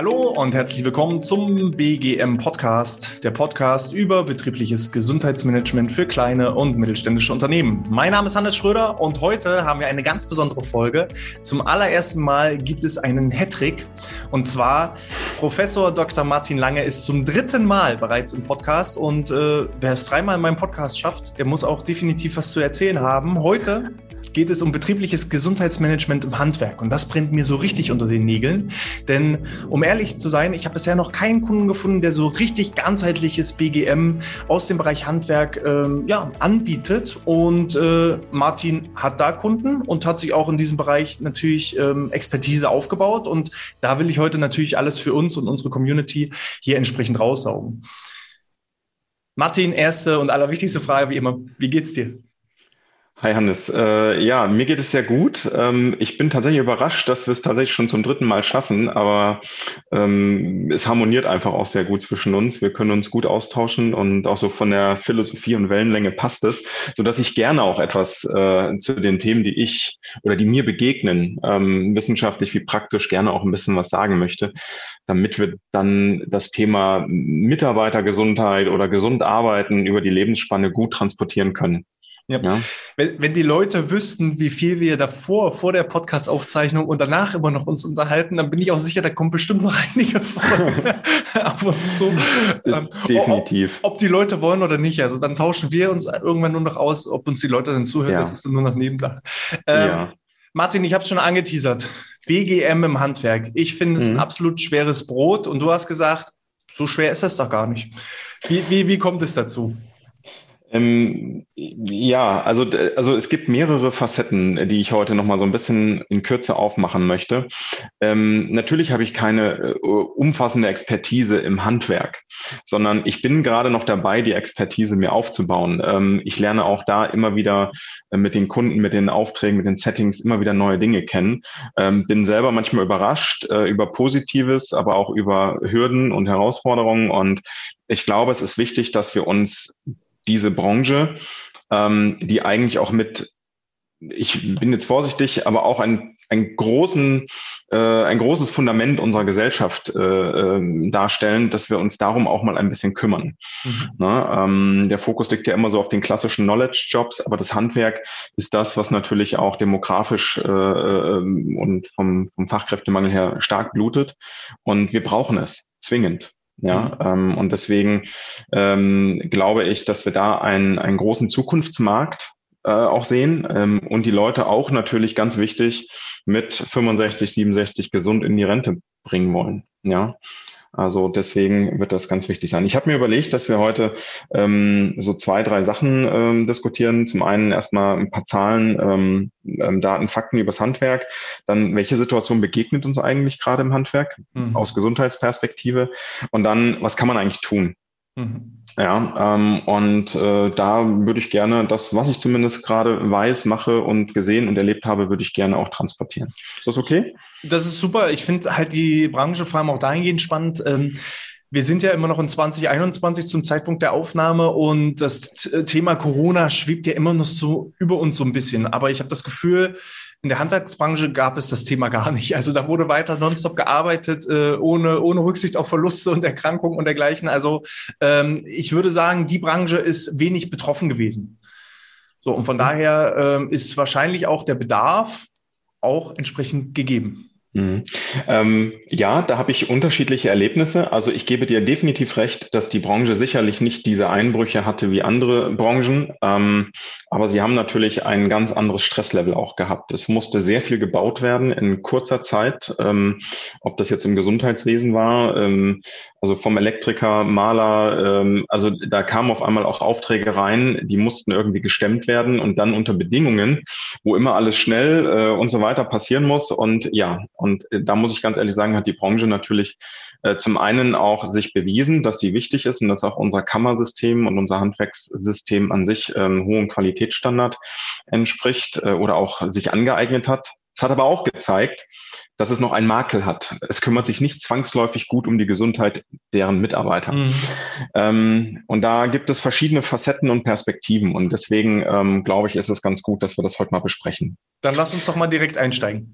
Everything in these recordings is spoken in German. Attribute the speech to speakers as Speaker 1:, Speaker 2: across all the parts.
Speaker 1: Hallo und herzlich willkommen zum BGM Podcast, der Podcast über betriebliches Gesundheitsmanagement für kleine und mittelständische Unternehmen. Mein Name ist Hannes Schröder und heute haben wir eine ganz besondere Folge. Zum allerersten Mal gibt es einen Hattrick und zwar Professor Dr. Martin Lange ist zum dritten Mal bereits im Podcast und äh, wer es dreimal in meinem Podcast schafft, der muss auch definitiv was zu erzählen haben. Heute geht es um betriebliches Gesundheitsmanagement im Handwerk. Und das brennt mir so richtig unter den Nägeln. Denn um ehrlich zu sein, ich habe bisher noch keinen Kunden gefunden, der so richtig ganzheitliches BGM aus dem Bereich Handwerk ähm, ja, anbietet. Und äh, Martin hat da Kunden und hat sich auch in diesem Bereich natürlich ähm, Expertise aufgebaut. Und da will ich heute natürlich alles für uns und unsere Community hier entsprechend raussaugen. Martin, erste und allerwichtigste Frage wie immer, wie geht's dir?
Speaker 2: Hi Hannes. Äh, ja, mir geht es sehr gut. Ähm, ich bin tatsächlich überrascht, dass wir es tatsächlich schon zum dritten Mal schaffen, aber ähm, es harmoniert einfach auch sehr gut zwischen uns. Wir können uns gut austauschen und auch so von der Philosophie und Wellenlänge passt es, so dass ich gerne auch etwas äh, zu den Themen, die ich oder die mir begegnen, ähm, wissenschaftlich wie praktisch gerne auch ein bisschen was sagen möchte, damit wir dann das Thema Mitarbeitergesundheit oder gesund arbeiten über die Lebensspanne gut transportieren können.
Speaker 1: Ja. ja. Wenn, wenn die Leute wüssten, wie viel wir davor, vor der Podcast-Aufzeichnung und danach immer noch uns unterhalten, dann bin ich auch sicher, da kommen bestimmt noch einige von auf uns zu.
Speaker 2: Ähm, Definitiv.
Speaker 1: Ob, ob, die Leute wollen oder nicht. Also dann tauschen wir uns irgendwann nur noch aus, ob uns die Leute dann zuhören. Ja. Das ist dann nur noch Nebensache. Ähm, ja. Martin, ich habe es schon angeteasert. BGM im Handwerk. Ich finde es mhm. ein absolut schweres Brot. Und du hast gesagt, so schwer ist das doch gar nicht. Wie, wie, wie kommt es dazu?
Speaker 2: Ähm, ja, also, also es gibt mehrere Facetten, die ich heute nochmal so ein bisschen in Kürze aufmachen möchte. Ähm, natürlich habe ich keine äh, umfassende Expertise im Handwerk, sondern ich bin gerade noch dabei, die Expertise mir aufzubauen. Ähm, ich lerne auch da immer wieder äh, mit den Kunden, mit den Aufträgen, mit den Settings immer wieder neue Dinge kennen. Ähm, bin selber manchmal überrascht äh, über Positives, aber auch über Hürden und Herausforderungen. Und ich glaube, es ist wichtig, dass wir uns diese Branche, ähm, die eigentlich auch mit, ich bin jetzt vorsichtig, aber auch ein, ein großen, äh, ein großes Fundament unserer Gesellschaft äh, äh, darstellen, dass wir uns darum auch mal ein bisschen kümmern. Mhm. Ne? Ähm, der Fokus liegt ja immer so auf den klassischen Knowledge-Jobs, aber das Handwerk ist das, was natürlich auch demografisch äh, ähm, und vom, vom Fachkräftemangel her stark blutet. Und wir brauchen es zwingend. Ja, mhm. ähm, und deswegen ähm, glaube ich, dass wir da einen, einen großen Zukunftsmarkt äh, auch sehen ähm, und die Leute auch natürlich ganz wichtig mit 65, 67 gesund in die Rente bringen wollen. Ja, also deswegen wird das ganz wichtig sein. Ich habe mir überlegt, dass wir heute ähm, so zwei, drei Sachen ähm, diskutieren. Zum einen erstmal ein paar Zahlen, ähm, ähm, Daten, Fakten übers Handwerk. Dann, welche Situation begegnet uns eigentlich gerade im Handwerk mhm. aus Gesundheitsperspektive? Und dann, was kann man eigentlich tun? Mhm. Ja, ähm, und äh, da würde ich gerne das, was ich zumindest gerade weiß, mache und gesehen und erlebt habe, würde ich gerne auch transportieren. Ist das okay?
Speaker 1: Das ist super. Ich finde halt die Branche vor allem auch dahingehend spannend. Ähm, wir sind ja immer noch in 2021 zum Zeitpunkt der Aufnahme und das Thema Corona schwebt ja immer noch so über uns so ein bisschen. Aber ich habe das Gefühl, in der Handwerksbranche gab es das Thema gar nicht. Also da wurde weiter nonstop gearbeitet, äh, ohne, ohne Rücksicht auf Verluste und Erkrankungen und dergleichen. Also ähm, ich würde sagen, die Branche ist wenig betroffen gewesen. So, und von daher ähm, ist wahrscheinlich auch der Bedarf auch entsprechend gegeben.
Speaker 2: Mhm. Ähm, ja, da habe ich unterschiedliche Erlebnisse. Also ich gebe dir definitiv recht, dass die Branche sicherlich nicht diese Einbrüche hatte wie andere Branchen, ähm, aber sie haben natürlich ein ganz anderes Stresslevel auch gehabt. Es musste sehr viel gebaut werden in kurzer Zeit, ähm, ob das jetzt im Gesundheitswesen war, ähm, also vom Elektriker, Maler, ähm, also da kamen auf einmal auch Aufträge rein, die mussten irgendwie gestemmt werden und dann unter Bedingungen, wo immer alles schnell äh, und so weiter passieren muss. Und ja, und da muss ich ganz ehrlich sagen, hat die Branche natürlich äh, zum einen auch sich bewiesen, dass sie wichtig ist und dass auch unser Kammersystem und unser Handwerkssystem an sich ähm, hohen Qualitätsstandard entspricht äh, oder auch sich angeeignet hat. Es hat aber auch gezeigt, dass es noch einen Makel hat. Es kümmert sich nicht zwangsläufig gut um die Gesundheit deren Mitarbeiter. Mhm. Ähm, und da gibt es verschiedene Facetten und Perspektiven. Und deswegen ähm, glaube ich, ist es ganz gut, dass wir das heute mal besprechen.
Speaker 1: Dann lass uns doch mal direkt einsteigen.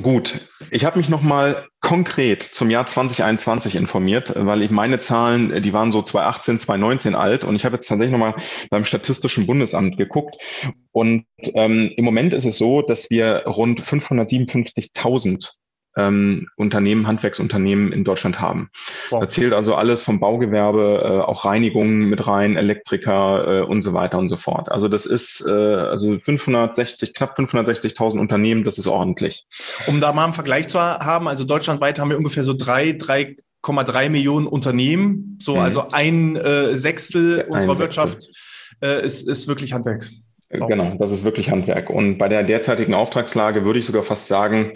Speaker 2: Gut, ich habe mich nochmal konkret zum Jahr 2021 informiert, weil ich meine Zahlen, die waren so 2018, 2019 alt und ich habe jetzt tatsächlich nochmal beim Statistischen Bundesamt geguckt und ähm, im Moment ist es so, dass wir rund 557.000 ähm, Unternehmen, Handwerksunternehmen in Deutschland haben. Wow. Da zählt also alles vom Baugewerbe, äh, auch Reinigungen mit rein, Elektriker äh, und so weiter und so fort. Also das ist äh, also 560, knapp 560.000 Unternehmen, das ist ordentlich.
Speaker 1: Um da mal einen Vergleich zu haben, also deutschlandweit haben wir ungefähr so drei, drei 1,3 Millionen Unternehmen, so mhm. also ein äh, Sechstel ein unserer Sechstel. Wirtschaft äh, ist, ist wirklich Handwerk.
Speaker 2: Genau, das ist wirklich Handwerk. Und bei der derzeitigen Auftragslage würde ich sogar fast sagen,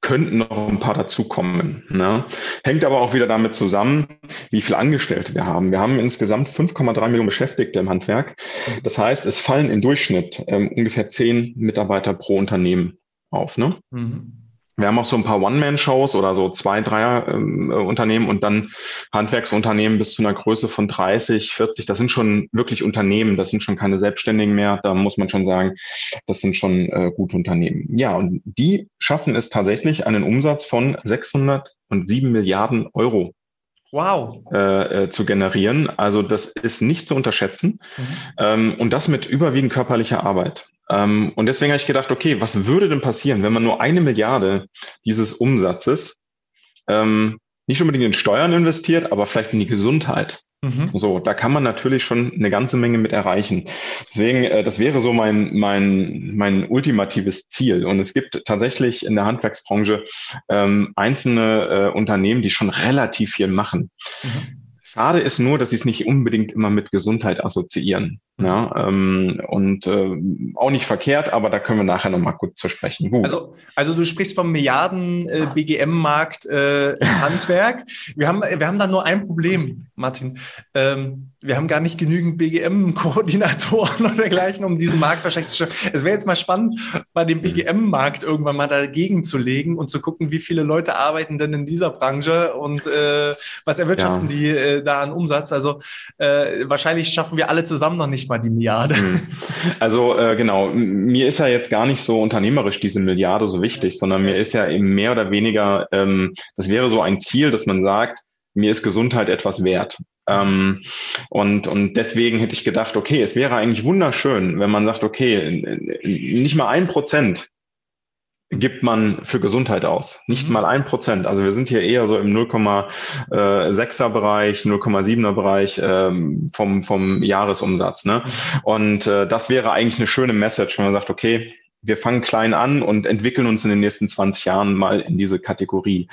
Speaker 2: könnten noch ein paar dazukommen. Ne? Hängt aber auch wieder damit zusammen, wie viele Angestellte wir haben. Wir haben insgesamt 5,3 Millionen Beschäftigte im Handwerk. Das heißt, es fallen im Durchschnitt ähm, ungefähr zehn Mitarbeiter pro Unternehmen auf. Ne? Mhm. Wir haben auch so ein paar One-Man-Shows oder so zwei, drei ähm, Unternehmen und dann Handwerksunternehmen bis zu einer Größe von 30, 40. Das sind schon wirklich Unternehmen, das sind schon keine Selbstständigen mehr. Da muss man schon sagen, das sind schon äh, gute Unternehmen. Ja, und die schaffen es tatsächlich, einen Umsatz von 607 Milliarden Euro wow. Äh, äh, zu generieren. Also das ist nicht zu unterschätzen. Mhm. Ähm, und das mit überwiegend körperlicher Arbeit. Ähm, und deswegen habe ich gedacht, okay, was würde denn passieren, wenn man nur eine Milliarde dieses Umsatzes ähm, nicht unbedingt in Steuern investiert, aber vielleicht in die Gesundheit. Mhm. So, da kann man natürlich schon eine ganze Menge mit erreichen. Deswegen, äh, das wäre so mein, mein, mein ultimatives Ziel. Und es gibt tatsächlich in der Handwerksbranche ähm, einzelne äh, Unternehmen, die schon relativ viel machen. Mhm. Schade ist nur, dass sie es nicht unbedingt immer mit Gesundheit assoziieren. Ja, ähm, und äh, auch nicht verkehrt, aber da können wir nachher nochmal kurz zu sprechen.
Speaker 1: Gut. Also, also du sprichst vom Milliarden äh, äh, Handwerk. Wir haben, wir haben da nur ein Problem, Martin. Ähm, wir haben gar nicht genügend BGM-Koordinatoren oder dergleichen, um diesen Markt wahrscheinlich zu schaffen. Es wäre jetzt mal spannend, bei dem BGM-Markt irgendwann mal dagegen zu legen und zu gucken, wie viele Leute arbeiten denn in dieser Branche und äh, was erwirtschaften ja. die äh, da an Umsatz. Also äh, wahrscheinlich schaffen wir alle zusammen noch nicht mal die Milliarde. Hm.
Speaker 2: Also äh, genau, mir ist ja jetzt gar nicht so unternehmerisch diese Milliarde so wichtig, sondern mir ist ja eben mehr oder weniger, ähm, das wäre so ein Ziel, dass man sagt, mir ist Gesundheit etwas wert. Ähm, und, und deswegen hätte ich gedacht, okay, es wäre eigentlich wunderschön, wenn man sagt, okay, nicht mal ein Prozent gibt man für Gesundheit aus. Nicht mhm. mal ein Prozent. Also wir sind hier eher so im 0,6er Bereich, 0,7er Bereich ähm, vom, vom Jahresumsatz. Ne? Mhm. Und äh, das wäre eigentlich eine schöne Message, wenn man sagt, okay, wir fangen klein an und entwickeln uns in den nächsten 20 Jahren mal in diese Kategorie.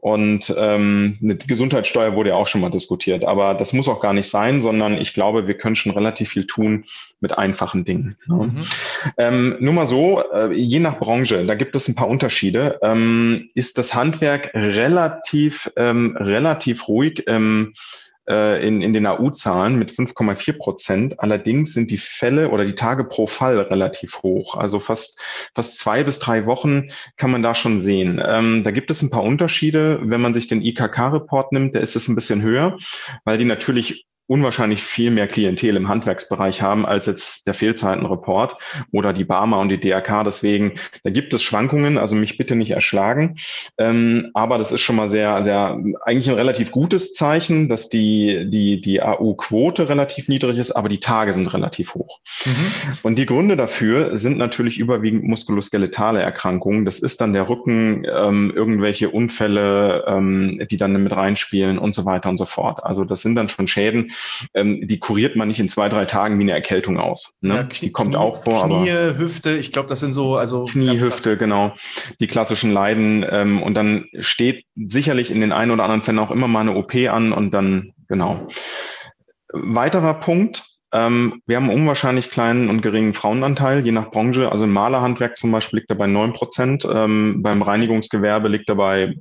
Speaker 2: Und ähm, eine Gesundheitssteuer wurde ja auch schon mal diskutiert, aber das muss auch gar nicht sein, sondern ich glaube, wir können schon relativ viel tun mit einfachen Dingen. Ne? Mhm. Ähm, nur mal so, äh, je nach Branche, da gibt es ein paar Unterschiede, ähm, ist das Handwerk relativ, ähm, relativ ruhig. Ähm, äh, in, in den AU-Zahlen mit 5,4 Prozent. Allerdings sind die Fälle oder die Tage pro Fall relativ hoch. Also fast, fast zwei bis drei Wochen kann man da schon sehen. Ähm, da gibt es ein paar Unterschiede. Wenn man sich den IKK-Report nimmt, der ist es ein bisschen höher, weil die natürlich unwahrscheinlich viel mehr Klientel im Handwerksbereich haben als jetzt der Fehlzeitenreport oder die Barmer und die DRK. Deswegen, da gibt es Schwankungen, also mich bitte nicht erschlagen. Ähm, aber das ist schon mal sehr, sehr, eigentlich ein relativ gutes Zeichen, dass die, die, die AU-Quote relativ niedrig ist, aber die Tage sind relativ hoch. Mhm. Und die Gründe dafür sind natürlich überwiegend muskuloskeletale Erkrankungen. Das ist dann der Rücken, ähm, irgendwelche Unfälle, ähm, die dann mit reinspielen und so weiter und so fort. Also das sind dann schon Schäden, ähm, die kuriert man nicht in zwei, drei Tagen wie eine Erkältung aus. Ne? Ja, die kommt auch vor.
Speaker 1: Knie, aber Hüfte, ich glaube, das sind so, also.
Speaker 2: Knie, Hüfte, genau. Die klassischen Leiden. Ähm, und dann steht sicherlich in den einen oder anderen Fällen auch immer mal eine OP an und dann, genau. Weiterer Punkt, ähm, wir haben einen unwahrscheinlich kleinen und geringen Frauenanteil, je nach Branche. Also im Malerhandwerk zum Beispiel liegt er bei neun Prozent, ähm, beim Reinigungsgewerbe liegt er bei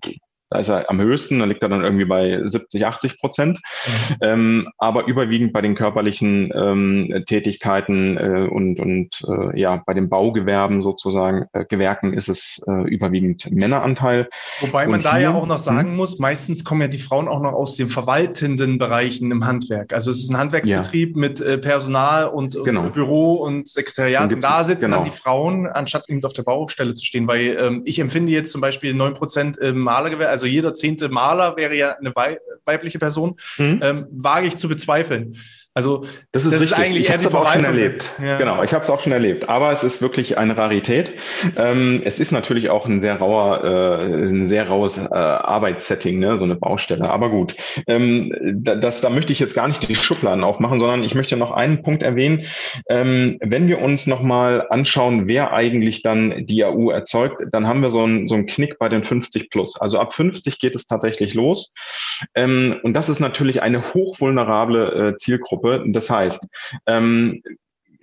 Speaker 2: da ist er am höchsten, da liegt er dann irgendwie bei 70, 80 Prozent. Mhm. Ähm, aber überwiegend bei den körperlichen ähm, Tätigkeiten äh, und, und äh, ja, bei den Baugewerben sozusagen, äh, Gewerken ist es äh, überwiegend Männeranteil.
Speaker 1: Wobei man und da hier, ja auch noch sagen hm? muss, meistens kommen ja die Frauen auch noch aus den verwaltenden Bereichen im Handwerk. Also es ist ein Handwerksbetrieb ja. mit äh, Personal und, und genau. Büro und Sekretariat. Und da sitzen genau. dann die Frauen, anstatt eben auf der Baustelle zu stehen. Weil ähm, ich empfinde jetzt zum Beispiel neun Prozent im Malergewerbe, also jeder zehnte Maler wäre ja eine weibliche Person, mhm. ähm, wage ich zu bezweifeln. Also
Speaker 2: das ist, das ist eigentlich ich eher die aber auch schon erlebt. Ja. Genau, ich habe es auch schon erlebt. Aber es ist wirklich eine Rarität. Ähm, es ist natürlich auch ein sehr rauer, äh, ein sehr raues äh, Arbeitssetting, ne, so eine Baustelle. Aber gut, ähm, das, da möchte ich jetzt gar nicht die Schubladen aufmachen, sondern ich möchte noch einen Punkt erwähnen. Ähm, wenn wir uns nochmal anschauen, wer eigentlich dann die AU erzeugt, dann haben wir so einen so einen Knick bei den 50 plus. Also ab 50 geht es tatsächlich los. Ähm, und das ist natürlich eine hochvulnerable äh, Zielgruppe. Gruppe. Das heißt, ähm,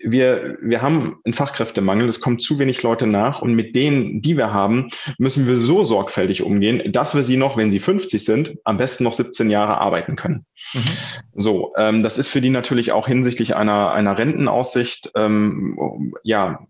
Speaker 2: wir, wir haben einen Fachkräftemangel, es kommen zu wenig Leute nach und mit denen, die wir haben, müssen wir so sorgfältig umgehen, dass wir sie noch, wenn sie 50 sind, am besten noch 17 Jahre arbeiten können. Mhm. So, ähm, das ist für die natürlich auch hinsichtlich einer, einer Rentenaussicht ähm, ja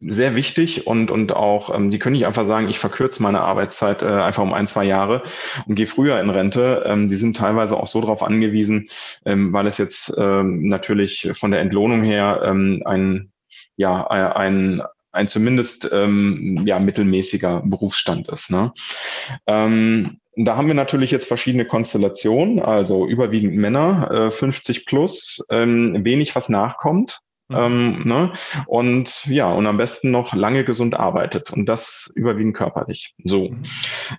Speaker 2: sehr wichtig und, und auch, ähm, die können nicht einfach sagen, ich verkürze meine Arbeitszeit äh, einfach um ein, zwei Jahre und gehe früher in Rente. Ähm, die sind teilweise auch so darauf angewiesen, ähm, weil es jetzt ähm, natürlich von der Entlohnung her ähm, ein, ja, ein, ein zumindest ähm, ja, mittelmäßiger Berufsstand ist. Ne? Ähm, da haben wir natürlich jetzt verschiedene Konstellationen, also überwiegend Männer, äh, 50 plus, ähm, wenig was nachkommt. Mhm. Ähm, ne? Und ja, und am besten noch lange gesund arbeitet und das überwiegend körperlich. So. Mhm.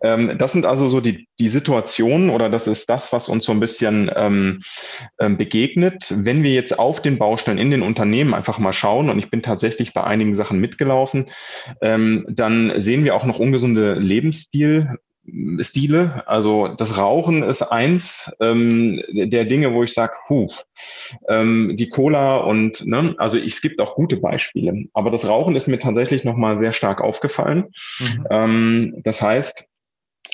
Speaker 2: Ähm, das sind also so die, die Situationen oder das ist das, was uns so ein bisschen ähm, ähm, begegnet. Wenn wir jetzt auf den Baustellen in den Unternehmen einfach mal schauen, und ich bin tatsächlich bei einigen Sachen mitgelaufen, ähm, dann sehen wir auch noch ungesunde Lebensstil, Stile. Also das Rauchen ist eins ähm, der Dinge, wo ich sage, huh, ähm, die Cola und ne, also es gibt auch gute Beispiele, aber das Rauchen ist mir tatsächlich nochmal sehr stark aufgefallen. Mhm. Ähm, das heißt,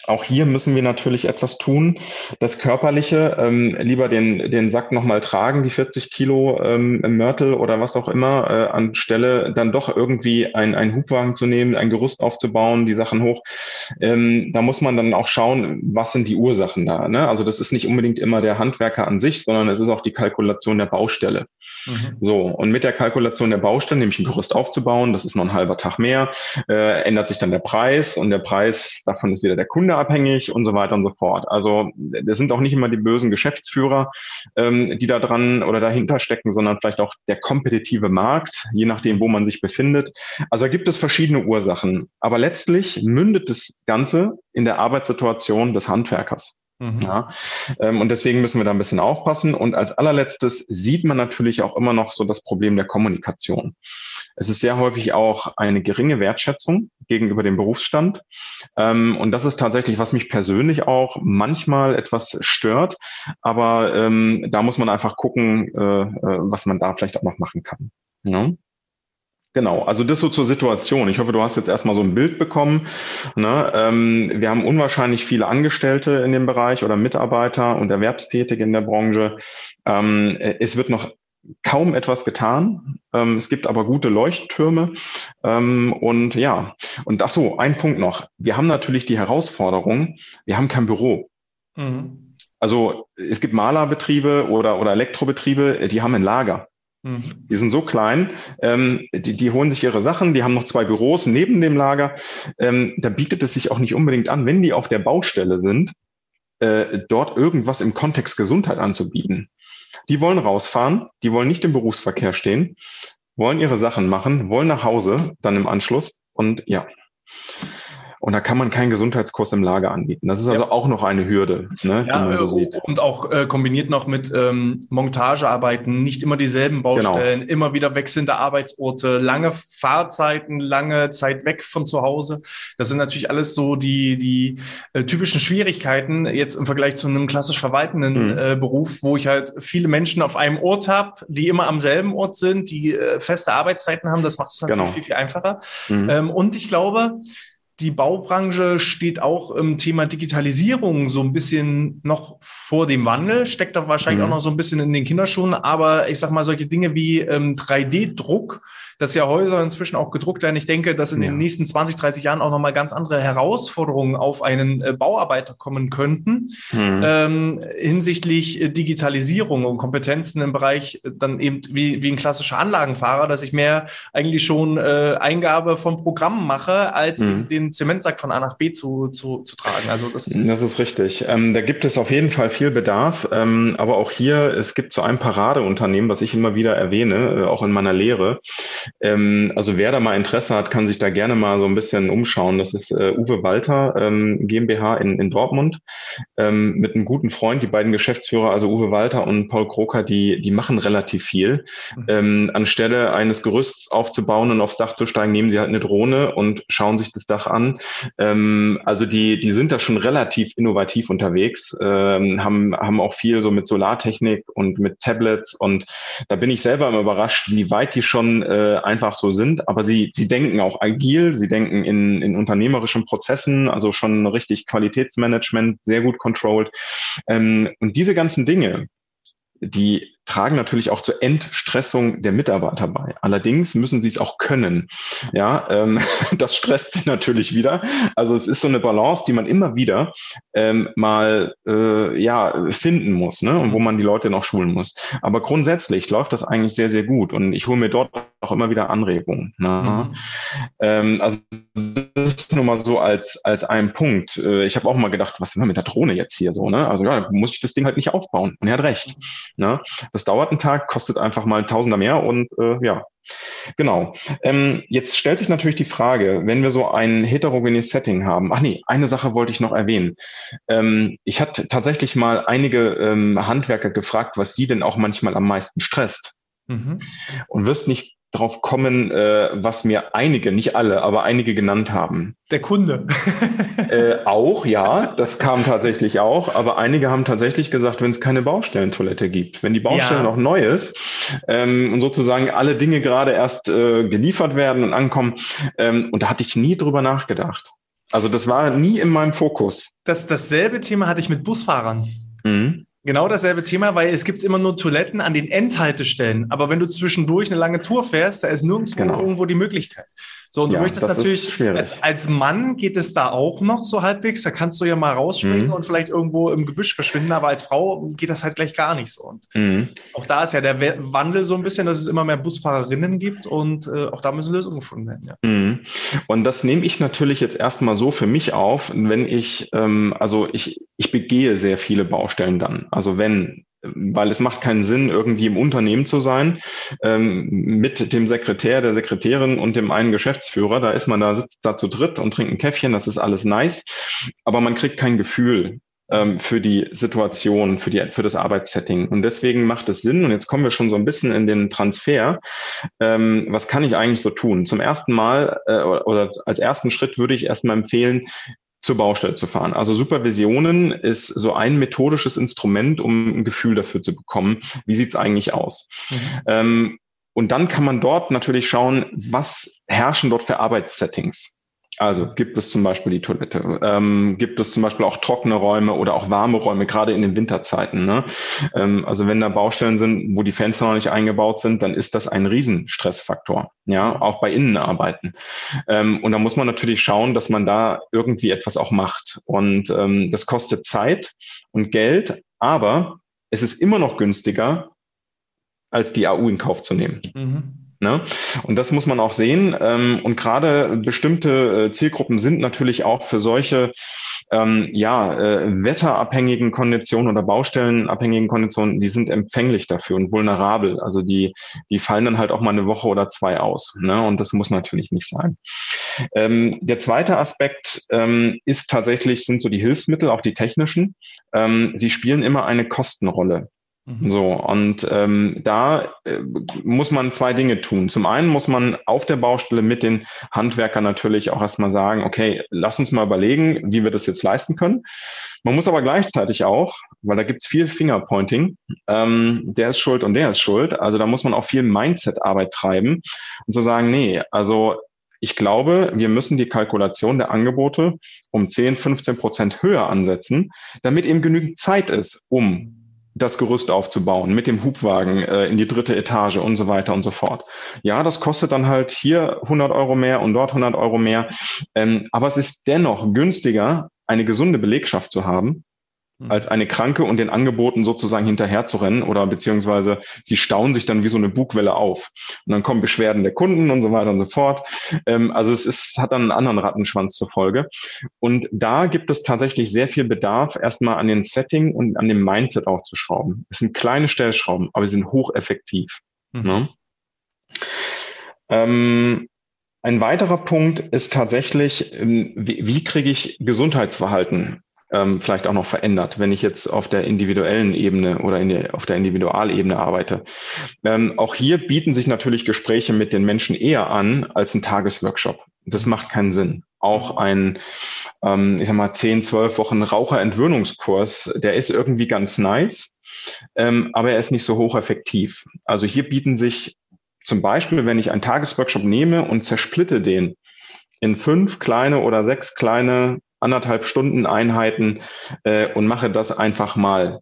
Speaker 2: auch hier müssen wir natürlich etwas tun. Das Körperliche, ähm, lieber den, den Sack nochmal tragen, die 40 Kilo ähm, im Mörtel oder was auch immer, äh, anstelle dann doch irgendwie ein, ein Hubwagen zu nehmen, ein Gerüst aufzubauen, die Sachen hoch. Ähm, da muss man dann auch schauen, was sind die Ursachen da. Ne? Also das ist nicht unbedingt immer der Handwerker an sich, sondern es ist auch die Kalkulation der Baustelle. Mhm. So, und mit der Kalkulation der Baustelle, nämlich ein Gerüst aufzubauen, das ist noch ein halber Tag mehr, äh, ändert sich dann der Preis und der Preis, davon ist wieder der Kunde abhängig und so weiter und so fort. Also das sind auch nicht immer die bösen Geschäftsführer, ähm, die da dran oder dahinter stecken, sondern vielleicht auch der kompetitive Markt, je nachdem, wo man sich befindet. Also da gibt es verschiedene Ursachen. Aber letztlich mündet das Ganze in der Arbeitssituation des Handwerkers. Mhm. Ja, ähm, und deswegen müssen wir da ein bisschen aufpassen. Und als allerletztes sieht man natürlich auch immer noch so das Problem der Kommunikation. Es ist sehr häufig auch eine geringe Wertschätzung gegenüber dem Berufsstand. Ähm, und das ist tatsächlich, was mich persönlich auch manchmal etwas stört. Aber ähm, da muss man einfach gucken, äh, äh was man da vielleicht auch noch machen kann. Ja? Genau, also das so zur Situation. Ich hoffe, du hast jetzt erstmal so ein Bild bekommen. Ne? Ähm, wir haben unwahrscheinlich viele Angestellte in dem Bereich oder Mitarbeiter und Erwerbstätige in der Branche. Ähm, es wird noch kaum etwas getan. Ähm, es gibt aber gute Leuchttürme. Ähm, und ja, und ach so, ein Punkt noch. Wir haben natürlich die Herausforderung, wir haben kein Büro. Mhm. Also es gibt Malerbetriebe oder, oder Elektrobetriebe, die haben ein Lager. Mhm. Die sind so klein, ähm, die, die holen sich ihre Sachen, die haben noch zwei Büros neben dem Lager. Ähm, da bietet es sich auch nicht unbedingt an, wenn die auf der Baustelle sind, äh, dort irgendwas im Kontext Gesundheit anzubieten. Die wollen rausfahren, die wollen nicht im Berufsverkehr stehen, wollen ihre Sachen machen, wollen nach Hause dann im Anschluss und ja. Und da kann man keinen Gesundheitskurs im Lager anbieten. Das ist also ja. auch noch eine Hürde, ne,
Speaker 1: ja, die man so äh, sieht. Und auch äh, kombiniert noch mit ähm, Montagearbeiten, nicht immer dieselben Baustellen, genau. immer wieder wechselnde Arbeitsorte, lange Fahrzeiten, lange Zeit weg von zu Hause. Das sind natürlich alles so die, die äh, typischen Schwierigkeiten jetzt im Vergleich zu einem klassisch verwaltenden mhm. äh, Beruf, wo ich halt viele Menschen auf einem Ort habe, die immer am selben Ort sind, die äh, feste Arbeitszeiten haben. Das macht es natürlich genau. viel, viel einfacher. Mhm. Ähm, und ich glaube, die Baubranche steht auch im Thema Digitalisierung so ein bisschen noch vor dem Wandel, steckt da wahrscheinlich mhm. auch noch so ein bisschen in den Kinderschuhen, aber ich sag mal, solche Dinge wie ähm, 3D-Druck, dass ja Häuser inzwischen auch gedruckt werden. Ich denke, dass in ja. den nächsten 20, 30 Jahren auch nochmal ganz andere Herausforderungen auf einen äh, Bauarbeiter kommen könnten mhm. ähm, hinsichtlich äh, Digitalisierung und Kompetenzen im Bereich äh, dann eben wie, wie ein klassischer Anlagenfahrer, dass ich mehr eigentlich schon äh, Eingabe von Programmen mache, als mhm. den Zementsack von A nach B zu, zu, zu tragen.
Speaker 2: Also das, das ist richtig. Ähm, da gibt es auf jeden Fall viel Bedarf, ähm, aber auch hier, es gibt so ein Paradeunternehmen, was ich immer wieder erwähne, äh, auch in meiner Lehre. Ähm, also wer da mal Interesse hat, kann sich da gerne mal so ein bisschen umschauen. Das ist äh, Uwe Walter ähm, GmbH in, in Dortmund ähm, mit einem guten Freund. Die beiden Geschäftsführer, also Uwe Walter und Paul Kroker, die, die machen relativ viel. Mhm. Ähm, anstelle eines Gerüsts aufzubauen und aufs Dach zu steigen, nehmen sie halt eine Drohne und schauen sich das Dach an. Ähm, also die, die sind da schon relativ innovativ unterwegs, ähm, haben, haben auch viel so mit Solartechnik und mit Tablets und da bin ich selber immer überrascht, wie weit die schon äh, einfach so sind. Aber sie, sie denken auch agil, sie denken in, in unternehmerischen Prozessen, also schon richtig Qualitätsmanagement, sehr gut controlled. Ähm, und diese ganzen Dinge, die tragen natürlich auch zur Entstressung der Mitarbeiter bei. Allerdings müssen sie es auch können. Ja, ähm, das stresst sie natürlich wieder. Also es ist so eine Balance, die man immer wieder ähm, mal äh, ja finden muss, ne, und wo man die Leute noch schulen muss. Aber grundsätzlich läuft das eigentlich sehr sehr gut und ich hole mir dort auch immer wieder Anregungen. Ne? Mhm. Ähm, also das ist nur mal so als als ein Punkt. Äh, ich habe auch mal gedacht, was ist denn mit der Drohne jetzt hier so? Ne? Also ja, muss ich das Ding halt nicht aufbauen. Und er hat recht. Ne? Das dauert einen Tag, kostet einfach mal Tausender mehr und äh, ja, Genau. Ähm, jetzt stellt sich natürlich die Frage, wenn wir so ein heterogenes Setting haben. Ach nee, eine Sache wollte ich noch erwähnen. Ähm, ich hatte tatsächlich mal einige ähm, Handwerker gefragt, was sie denn auch manchmal am meisten stresst. Mhm. Und wirst nicht drauf kommen, äh, was mir einige, nicht alle, aber einige genannt haben.
Speaker 1: Der Kunde.
Speaker 2: äh, auch, ja, das kam tatsächlich auch, aber einige haben tatsächlich gesagt, wenn es keine Baustellentoilette gibt, wenn die Baustelle ja. noch neu ist ähm, und sozusagen alle Dinge gerade erst äh, geliefert werden und ankommen, ähm, und da hatte ich nie drüber nachgedacht. Also das war nie in meinem Fokus.
Speaker 1: Das, dasselbe Thema hatte ich mit Busfahrern. Mhm. Genau dasselbe Thema, weil es gibt immer nur Toiletten an den Endhaltestellen. Aber wenn du zwischendurch eine lange Tour fährst, da ist nirgendwo genau. irgendwo die Möglichkeit. So, und ja, du möchtest natürlich, als, als Mann geht es da auch noch so halbwegs, da kannst du ja mal rausspringen mhm. und vielleicht irgendwo im Gebüsch verschwinden, aber als Frau geht das halt gleich gar nicht so. Und mhm. auch da ist ja der Wandel so ein bisschen, dass es immer mehr Busfahrerinnen gibt und äh, auch da müssen Lösungen gefunden werden. Ja.
Speaker 2: Mhm. Und das nehme ich natürlich jetzt erstmal so für mich auf, wenn ich, ähm, also ich, ich begehe sehr viele Baustellen dann. Also wenn weil es macht keinen Sinn, irgendwie im Unternehmen zu sein, ähm, mit dem Sekretär, der Sekretärin und dem einen Geschäftsführer. Da ist man da, sitzt da zu dritt und trinkt ein Käffchen, das ist alles nice, aber man kriegt kein Gefühl ähm, für die Situation, für, die, für das Arbeitssetting. Und deswegen macht es Sinn, und jetzt kommen wir schon so ein bisschen in den Transfer, ähm, was kann ich eigentlich so tun? Zum ersten Mal äh, oder als ersten Schritt würde ich erstmal empfehlen, zur Baustelle zu fahren. Also Supervisionen ist so ein methodisches Instrument, um ein Gefühl dafür zu bekommen, wie sieht's eigentlich aus. Mhm. Ähm, und dann kann man dort natürlich schauen, was herrschen dort für Arbeitssettings. Also gibt es zum Beispiel die Toilette, ähm, gibt es zum Beispiel auch trockene Räume oder auch warme Räume, gerade in den Winterzeiten. Ne? Ähm, also wenn da Baustellen sind, wo die Fenster noch nicht eingebaut sind, dann ist das ein Riesenstressfaktor, ja, auch bei Innenarbeiten. Ähm, und da muss man natürlich schauen, dass man da irgendwie etwas auch macht. Und ähm, das kostet Zeit und Geld, aber es ist immer noch günstiger, als die AU in Kauf zu nehmen. Mhm. Ne? Und das muss man auch sehen. Ähm, und gerade bestimmte äh, Zielgruppen sind natürlich auch für solche ähm, ja, äh, wetterabhängigen Konditionen oder baustellenabhängigen Konditionen, die sind empfänglich dafür und vulnerabel. Also die, die fallen dann halt auch mal eine Woche oder zwei aus. Ne? Und das muss natürlich nicht sein. Ähm, der zweite Aspekt ähm, ist tatsächlich, sind so die Hilfsmittel, auch die technischen. Ähm, sie spielen immer eine Kostenrolle. Mhm. So, und ähm, da äh, muss man zwei Dinge tun. Zum einen muss man auf der Baustelle mit den Handwerkern natürlich auch erstmal sagen, okay, lass uns mal überlegen, wie wir das jetzt leisten können. Man muss aber gleichzeitig auch, weil da gibt's viel Fingerpointing, ähm, der ist schuld und der ist schuld. Also da muss man auch viel Mindset-Arbeit treiben und zu sagen, nee, also Ich glaube, wir müssen die Kalkulation der Angebote um 10, 15 Prozent höher ansetzen, damit eben genügend Zeit ist, um das Gerüst aufzubauen, mit dem Hubwagen äh, in die dritte Etage und so weiter und so fort. Ja, das kostet dann halt hier 100 Euro mehr und dort 100 Euro mehr. Ähm, aber es ist dennoch günstiger, eine gesunde Belegschaft zu haben. Als eine Kranke und den Angeboten sozusagen hinterher zu rennen oder beziehungsweise sie stauen sich dann wie so eine Bugwelle auf. Und dann kommen Beschwerden der Kunden und so weiter und so fort. Ähm, also es ist, hat dann einen anderen Rattenschwanz zur Folge. Und da gibt es tatsächlich sehr viel Bedarf, erstmal an den Setting und an dem Mindset aufzuschrauben. Es sind kleine Stellschrauben, aber sie sind hocheffektiv. Mhm. Ne? Ähm, ein weiterer Punkt ist tatsächlich, ähm, wie, wie kriege ich Gesundheitsverhalten ähm, vielleicht auch noch verändert, wenn ich jetzt auf der individuellen Ebene oder in der, auf der Individualebene arbeite. Ähm, auch hier bieten sich natürlich Gespräche mit den Menschen eher an als ein Tagesworkshop. Das macht keinen Sinn. Auch ein, ähm, ich sag mal, 10, 12 Wochen Raucherentwöhnungskurs, der ist irgendwie ganz nice, ähm, aber er ist nicht so hocheffektiv. Also hier bieten sich zum Beispiel, wenn ich einen Tagesworkshop nehme und zersplitte den in fünf kleine oder sechs kleine anderthalb Stunden Einheiten äh, und mache das einfach mal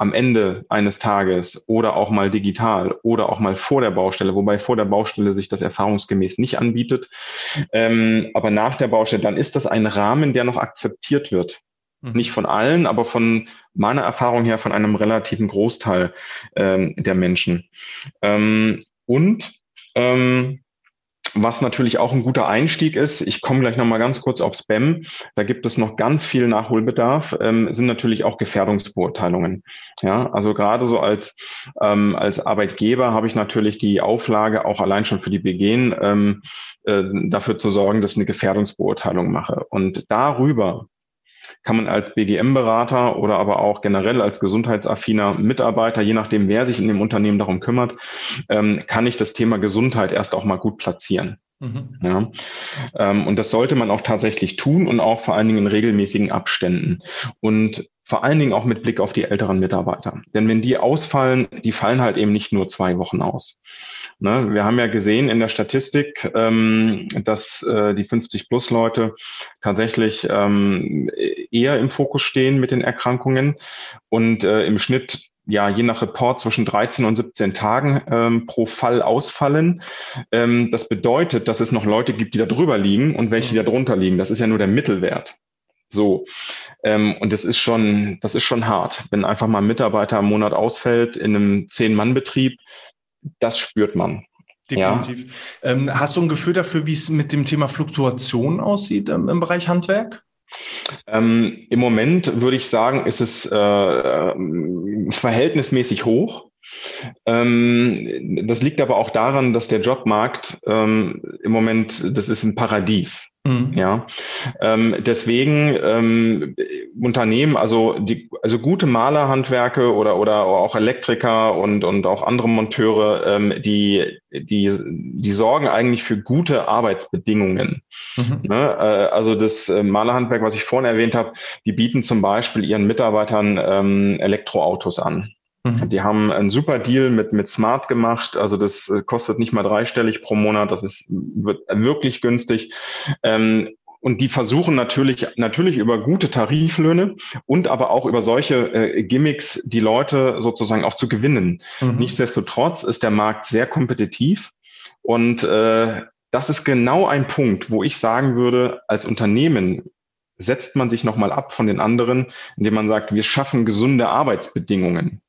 Speaker 2: am Ende eines Tages oder auch mal digital oder auch mal vor der Baustelle, wobei vor der Baustelle sich das erfahrungsgemäß nicht anbietet. Ähm, aber nach der Baustelle, dann ist das ein Rahmen, der noch akzeptiert wird. Mhm. Nicht von allen, aber von meiner Erfahrung her von einem relativen Großteil ähm, der Menschen. Ähm, und ähm, was natürlich auch ein guter Einstieg ist, ich komme gleich nochmal ganz kurz auf Spam, da gibt es noch ganz viel Nachholbedarf, ähm, sind natürlich auch Gefährdungsbeurteilungen. Ja, also gerade so als, ähm, als Arbeitgeber habe ich natürlich die Auflage, auch allein schon für die BGen, ähm, äh, dafür zu sorgen, dass ich eine Gefährdungsbeurteilung mache. Und darüber kann man als BGM-Berater oder aber auch generell als gesundheitsaffiner Mitarbeiter, je nachdem, wer sich in dem Unternehmen darum kümmert, ähm, kann ich das Thema Gesundheit erst auch mal gut platzieren. Mhm. Ja, ähm, und das sollte man auch tatsächlich tun und auch vor allen Dingen in regelmäßigen Abständen. Und vor allen Dingen auch mit Blick auf die älteren Mitarbeiter. Denn wenn die ausfallen, die fallen halt eben nicht nur zwei Wochen aus. Ne? Wir haben ja gesehen in der Statistik, ähm, dass äh, die 50-Plus-Leute tatsächlich ähm, eher im Fokus stehen mit den Erkrankungen und äh, im Schnitt ja, je nach Report zwischen 13 und 17 Tagen ähm, pro Fall ausfallen. Ähm, das bedeutet, dass es noch Leute gibt, die da drüber liegen und welche, die da drunter liegen. Das ist ja nur der Mittelwert. So. Ähm, und das ist schon, das ist schon hart. Wenn einfach mal ein Mitarbeiter im Monat ausfällt in einem Zehn-Mann-Betrieb, das spürt man.
Speaker 1: Definitiv. Ja. Ähm, hast du ein Gefühl dafür, wie es mit dem Thema Fluktuation aussieht ähm, im Bereich Handwerk?
Speaker 2: Ähm, Im Moment würde ich sagen, ist es äh, äh verhältnismäßig hoch. Ähm, das liegt aber auch daran, dass der Jobmarkt ähm, im Moment, das ist ein Paradies. Mhm. Ja, ähm, deswegen ähm, Unternehmen, also die, also gute Malerhandwerke oder oder auch Elektriker und und auch andere Monteure, ähm, die die die sorgen eigentlich für gute Arbeitsbedingungen. Mhm. Ne? Äh, also das äh, Malerhandwerk, was ich vorhin erwähnt habe, die bieten zum Beispiel ihren Mitarbeitern ähm, Elektroautos an. Mhm. Die haben einen super Deal mit, mit Smart gemacht. Also das äh, kostet nicht mal dreistellig pro Monat. Das ist wird wirklich günstig. Ähm, und die versuchen natürlich, natürlich über gute Tariflöhne und aber auch über solche äh, Gimmicks die Leute sozusagen auch zu gewinnen. Mhm. Nichtsdestotrotz ist der Markt sehr kompetitiv und äh, das ist genau ein Punkt, wo ich sagen würde, als Unternehmen setzt man sich nochmal ab von den anderen, indem man sagt, wir schaffen gesunde Arbeitsbedingungen.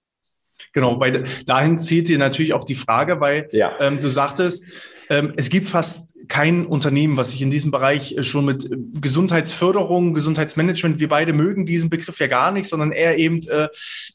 Speaker 1: Genau, weil dahin zieht dir natürlich auch die Frage, weil ja. ähm, du sagtest, ähm, es gibt fast kein Unternehmen, was sich in diesem Bereich äh, schon mit äh, Gesundheitsförderung, Gesundheitsmanagement, wir beide mögen diesen Begriff ja gar nicht, sondern eher eben äh,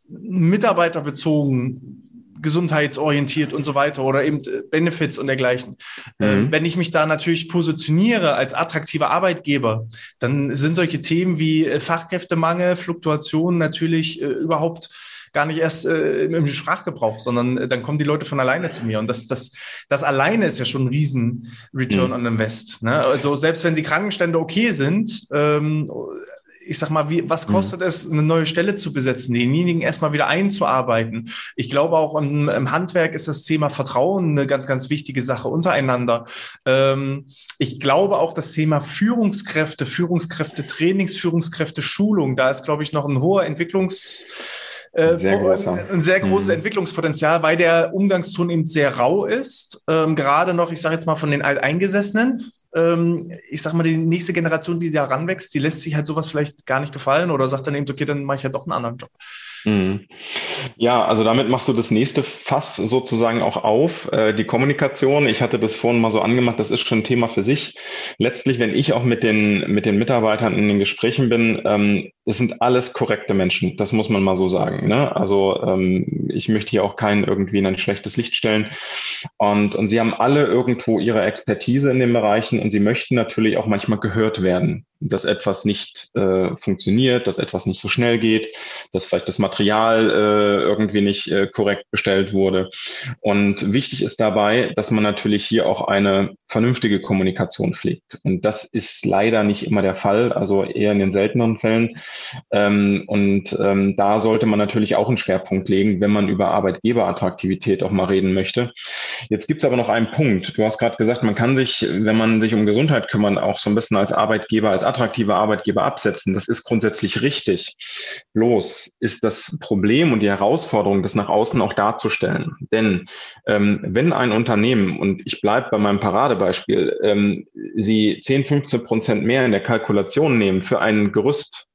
Speaker 1: mitarbeiterbezogen gesundheitsorientiert und so weiter oder eben äh, Benefits und dergleichen. Mhm. Ähm, wenn ich mich da natürlich positioniere als attraktiver Arbeitgeber, dann sind solche Themen wie Fachkräftemangel, Fluktuation natürlich äh, überhaupt gar nicht erst äh, im Sprachgebrauch, sondern äh, dann kommen die Leute von alleine zu mir. Und das, das, das alleine ist ja schon ein riesen Return mhm. on Invest. Ne? Also selbst wenn die Krankenstände okay sind, ähm, ich sag mal, wie, was mhm. kostet mhm. es, eine neue Stelle zu besetzen, denjenigen erstmal wieder einzuarbeiten? Ich glaube auch im, im, Handwerk ist das Thema Vertrauen eine ganz, ganz wichtige Sache untereinander. Ähm, ich glaube auch das Thema Führungskräfte, Führungskräfte, Trainings, Führungskräfte, Schulung, da ist, glaube ich, noch ein hoher Entwicklungs äh, sehr großer. ein sehr großes mhm. Entwicklungspotenzial, weil der Umgangston eben sehr rau ist. Ähm, gerade noch, ich sage jetzt mal von den Alteingesessenen, ähm, ich sag mal, die nächste Generation, die da ranwächst, die lässt sich halt sowas vielleicht gar nicht gefallen oder sagt dann eben, okay, dann mache ich ja doch einen anderen Job.
Speaker 2: Mhm. Ja, also damit machst du das nächste Fass sozusagen auch auf. Äh, die Kommunikation, ich hatte das vorhin mal so angemacht, das ist schon ein Thema für sich. Letztlich, wenn ich auch mit den, mit den Mitarbeitern in den Gesprächen bin, ähm, es sind alles korrekte Menschen, das muss man mal so sagen. Ne? Also ähm, ich möchte hier auch keinen irgendwie in ein schlechtes Licht stellen. Und, und sie haben alle irgendwo ihre Expertise in den Bereichen und sie möchten natürlich auch manchmal gehört werden dass etwas nicht äh, funktioniert, dass etwas nicht so schnell geht, dass vielleicht das Material äh, irgendwie nicht äh, korrekt bestellt wurde. Und wichtig ist dabei, dass man natürlich hier auch eine vernünftige Kommunikation pflegt. Und das ist leider nicht immer der Fall, also eher in den selteneren Fällen. Ähm, und ähm, da sollte man natürlich auch einen Schwerpunkt legen, wenn man über Arbeitgeberattraktivität auch mal reden möchte. Jetzt gibt es aber noch einen Punkt. Du hast gerade gesagt, man kann sich, wenn man sich um Gesundheit kümmert, auch so ein bisschen als Arbeitgeber, als attraktive Arbeitgeber absetzen. Das ist grundsätzlich richtig. Bloß ist das Problem und die Herausforderung, das nach außen auch darzustellen. Denn ähm, wenn ein Unternehmen, und ich bleibe bei meinem Paradebeispiel, ähm, sie 10, 15 Prozent mehr in der Kalkulation nehmen für ein Gerüst,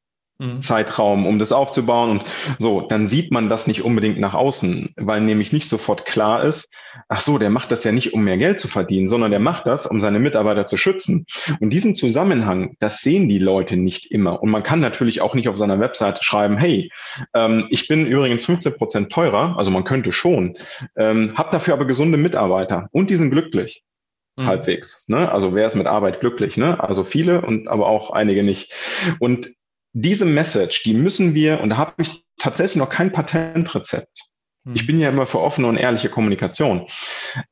Speaker 2: Mhm. Zeitraum, um das aufzubauen und so, dann sieht man das nicht unbedingt nach außen, weil nämlich nicht sofort klar ist, ach so, der macht das ja nicht, um mehr Geld zu verdienen, sondern der macht das, um seine Mitarbeiter zu schützen. Und diesen Zusammenhang, das sehen die Leute nicht immer. Und man kann natürlich auch nicht auf seiner Webseite schreiben, hey, ähm, ich bin übrigens 15 Prozent teurer, also man könnte schon, ähm, hab dafür aber gesunde Mitarbeiter und die sind glücklich. Mhm. halbwegs. Ne? Also wer ist mit Arbeit glücklich? Ne? Also viele und aber auch einige nicht. Und diese Message, die müssen wir, und da habe ich tatsächlich noch kein Patentrezept. Hm. Ich bin ja immer für offene und ehrliche Kommunikation.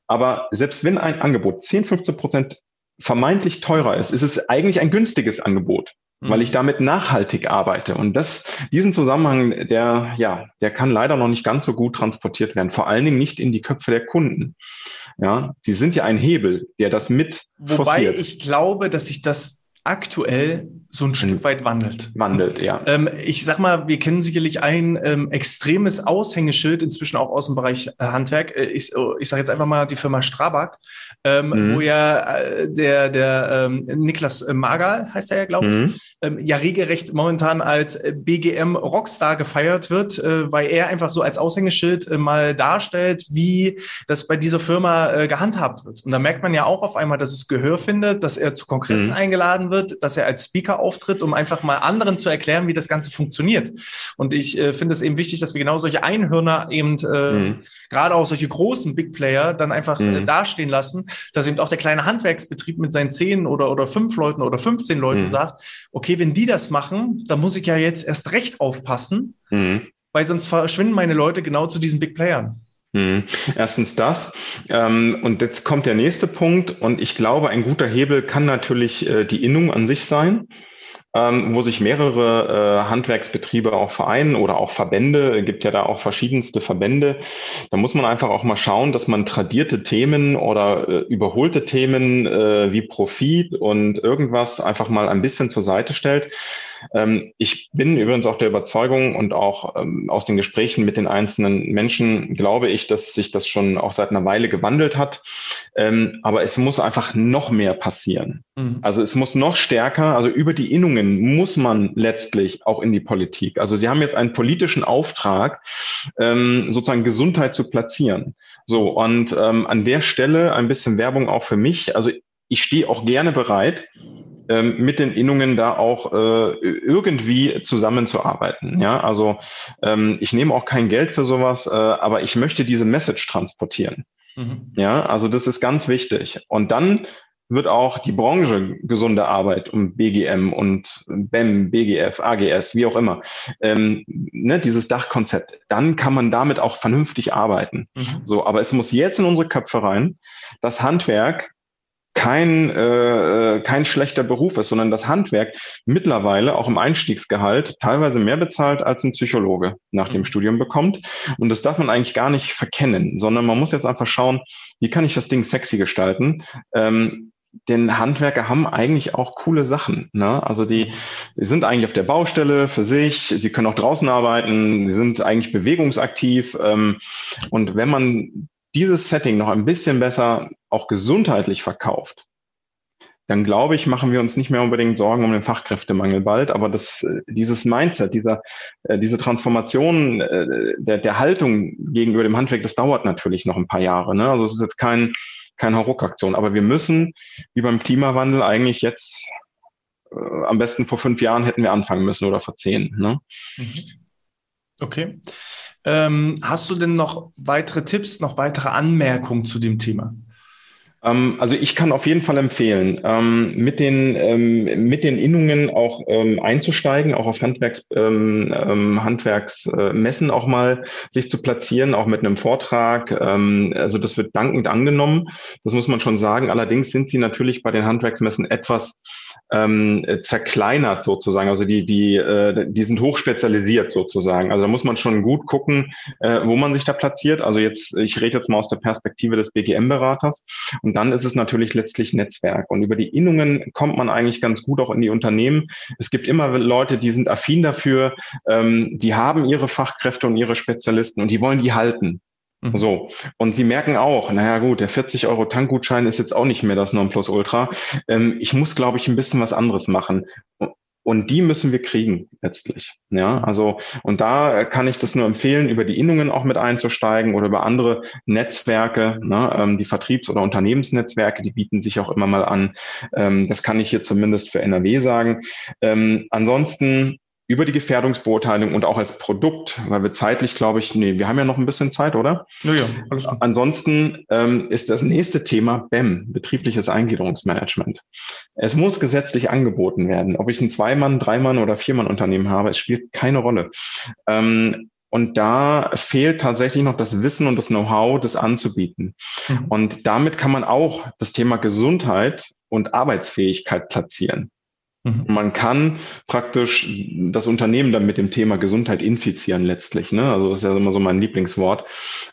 Speaker 2: Aber selbst wenn ein Angebot 10, 15 Prozent vermeintlich teurer ist, ist es eigentlich ein günstiges Angebot, mhm. weil ich damit nachhaltig arbeite. Und das, diesen Zusammenhang, der, ja, der kann leider noch nicht ganz so gut transportiert werden. Vor allen Dingen nicht in die Köpfe der Kunden. Ja, sie sind ja ein Hebel, der das mit
Speaker 1: Wobei forciert. ich glaube, dass sich das aktuell so ein Stück weit wandelt.
Speaker 2: Wandelt, ja.
Speaker 1: Ähm, ich sag mal, wir kennen sicherlich ein ähm, extremes Aushängeschild, inzwischen auch aus dem Bereich äh, Handwerk. Äh, ich, oh, ich sage jetzt einfach mal die Firma Strabag, ähm, mhm. wo ja äh, der, der ähm, Niklas Magal, heißt er ja, glaube ich, mhm. ähm, ja regelrecht momentan als äh, BGM Rockstar gefeiert wird, äh, weil er einfach so als Aushängeschild äh, mal darstellt, wie das bei dieser Firma äh, gehandhabt wird. Und da merkt man ja auch auf einmal, dass es Gehör findet, dass er zu Kongressen mhm. eingeladen wird, dass er als Speaker auftritt, um einfach mal anderen zu erklären, wie das Ganze funktioniert. Und ich äh, finde es eben wichtig, dass wir genau solche Einhörner eben, äh, mhm. gerade auch solche großen Big Player, dann einfach äh, mhm. äh, dastehen lassen, dass eben auch der kleine Handwerksbetrieb mit seinen zehn oder, oder fünf Leuten oder 15 Leuten mhm. sagt, okay, wenn die das machen, dann muss ich ja jetzt erst recht aufpassen, mhm. weil sonst verschwinden meine Leute genau zu diesen Big Playern.
Speaker 2: Mhm. Erstens das. Ähm, und jetzt kommt der nächste Punkt. Und ich glaube, ein guter Hebel kann natürlich äh, die Innung an sich sein ähm, wo sich mehrere äh, Handwerksbetriebe auch vereinen oder auch Verbände, gibt ja da auch verschiedenste Verbände. Da muss man einfach auch mal schauen, dass man tradierte Themen oder äh, überholte Themen äh, wie Profit und irgendwas einfach mal ein bisschen zur Seite stellt. Ähm, ich bin übrigens auch der Überzeugung und auch ähm, aus den Gesprächen mit den einzelnen Menschen glaube ich, dass sich das schon auch seit einer Weile gewandelt hat. Ähm, aber es muss einfach noch mehr passieren. Mhm. Also es muss noch stärker, also über die Innungen muss man letztlich auch in die Politik. Also Sie haben jetzt einen politischen Auftrag, sozusagen Gesundheit zu platzieren. So, und an der Stelle ein bisschen Werbung auch für mich. Also ich stehe auch gerne bereit, mit den Innungen da auch äh, irgendwie zusammenzuarbeiten. Ja, also ähm, ich nehme auch kein Geld für sowas, äh, aber ich möchte diese Message transportieren. Mhm. Ja, also das ist ganz wichtig. Und dann wird auch die Branche gesunde Arbeit um BGM und BEM, BGF, AGS, wie auch immer, ähm, ne, dieses Dachkonzept, dann kann man damit auch vernünftig arbeiten. Mhm. So, aber es muss jetzt in unsere Köpfe rein. Das Handwerk kein, äh, kein schlechter Beruf ist, sondern das Handwerk mittlerweile auch im Einstiegsgehalt teilweise mehr bezahlt als ein Psychologe nach dem mhm. Studium bekommt. Und das darf man eigentlich gar nicht verkennen, sondern man muss jetzt einfach schauen, wie kann ich das Ding sexy gestalten? Ähm, denn Handwerker haben eigentlich auch coole Sachen. Ne? Also die, die sind eigentlich auf der Baustelle für sich, sie können auch draußen arbeiten, sie sind eigentlich bewegungsaktiv. Ähm, und wenn man dieses Setting noch ein bisschen besser auch gesundheitlich verkauft, dann glaube ich, machen wir uns nicht mehr unbedingt Sorgen um den Fachkräftemangel bald. Aber das, äh, dieses Mindset, dieser, äh, diese Transformation äh, der, der Haltung gegenüber dem Handwerk, das dauert natürlich noch ein paar Jahre. Ne? Also es ist jetzt kein, keine Hauruck-Aktion. Aber wir müssen, wie beim Klimawandel, eigentlich jetzt äh, am besten vor fünf Jahren hätten wir anfangen müssen oder vor zehn. Ne?
Speaker 1: Mhm. Okay. Ähm, hast du denn noch weitere Tipps, noch weitere Anmerkungen zu dem Thema?
Speaker 2: Ähm, also ich kann auf jeden Fall empfehlen, ähm, mit den ähm, mit den Innungen auch einzusteigen, auch auf Handwerks Handwerksmessen auch mal sich zu platzieren, auch mit einem Vortrag. also das wird dankend angenommen. Das muss man schon sagen. Allerdings sind sie natürlich bei den Handwerksmessen etwas ähm, zerkleinert sozusagen. Also die, die, äh, die sind hochspezialisiert sozusagen. Also da muss man schon gut gucken, äh, wo man sich da platziert. Also jetzt, ich rede jetzt mal aus der Perspektive des BGM-Beraters. Und dann ist es natürlich letztlich Netzwerk. Und über die Innungen kommt man eigentlich ganz gut auch in die Unternehmen. Es gibt immer Leute, die sind affin dafür, ähm, die haben ihre Fachkräfte und ihre Spezialisten und die wollen die halten. Mhm. So. Und sie merken auch, naja gut, der 40 Euro Tankgutschein ist jetzt auch nicht mehr das Nonplusultra. Ähm, ich muss, glaube ich, ein bisschen was anderes machen. Und die müssen wir kriegen letztlich. Ja, mhm. also, und da kann ich das nur empfehlen, über die Innungen auch mit einzusteigen oder über andere Netzwerke, ne, ähm, die Vertriebs- oder Unternehmensnetzwerke, die bieten sich auch immer mal an. Ähm, das kann ich hier zumindest für NRW sagen. Ähm, ansonsten über die Gefährdungsbeurteilung und auch als Produkt, weil wir zeitlich, glaube ich, nee, wir haben ja noch ein bisschen Zeit, oder? Ja, ja. Alles gut. Ansonsten ähm, ist das nächste Thema BEM, betriebliches Eingliederungsmanagement. Es muss gesetzlich angeboten werden. Ob ich ein Zwei-Mann-, Drei-Mann- oder Vier-Mann-Unternehmen habe, es spielt keine Rolle. Ähm, und da fehlt tatsächlich noch das Wissen und das Know-how, das anzubieten. Mhm. Und damit kann man auch das Thema Gesundheit und Arbeitsfähigkeit platzieren. Mhm. Man kann praktisch das Unternehmen dann mit dem Thema Gesundheit infizieren letztlich. Ne? Also das ist ja immer so mein Lieblingswort,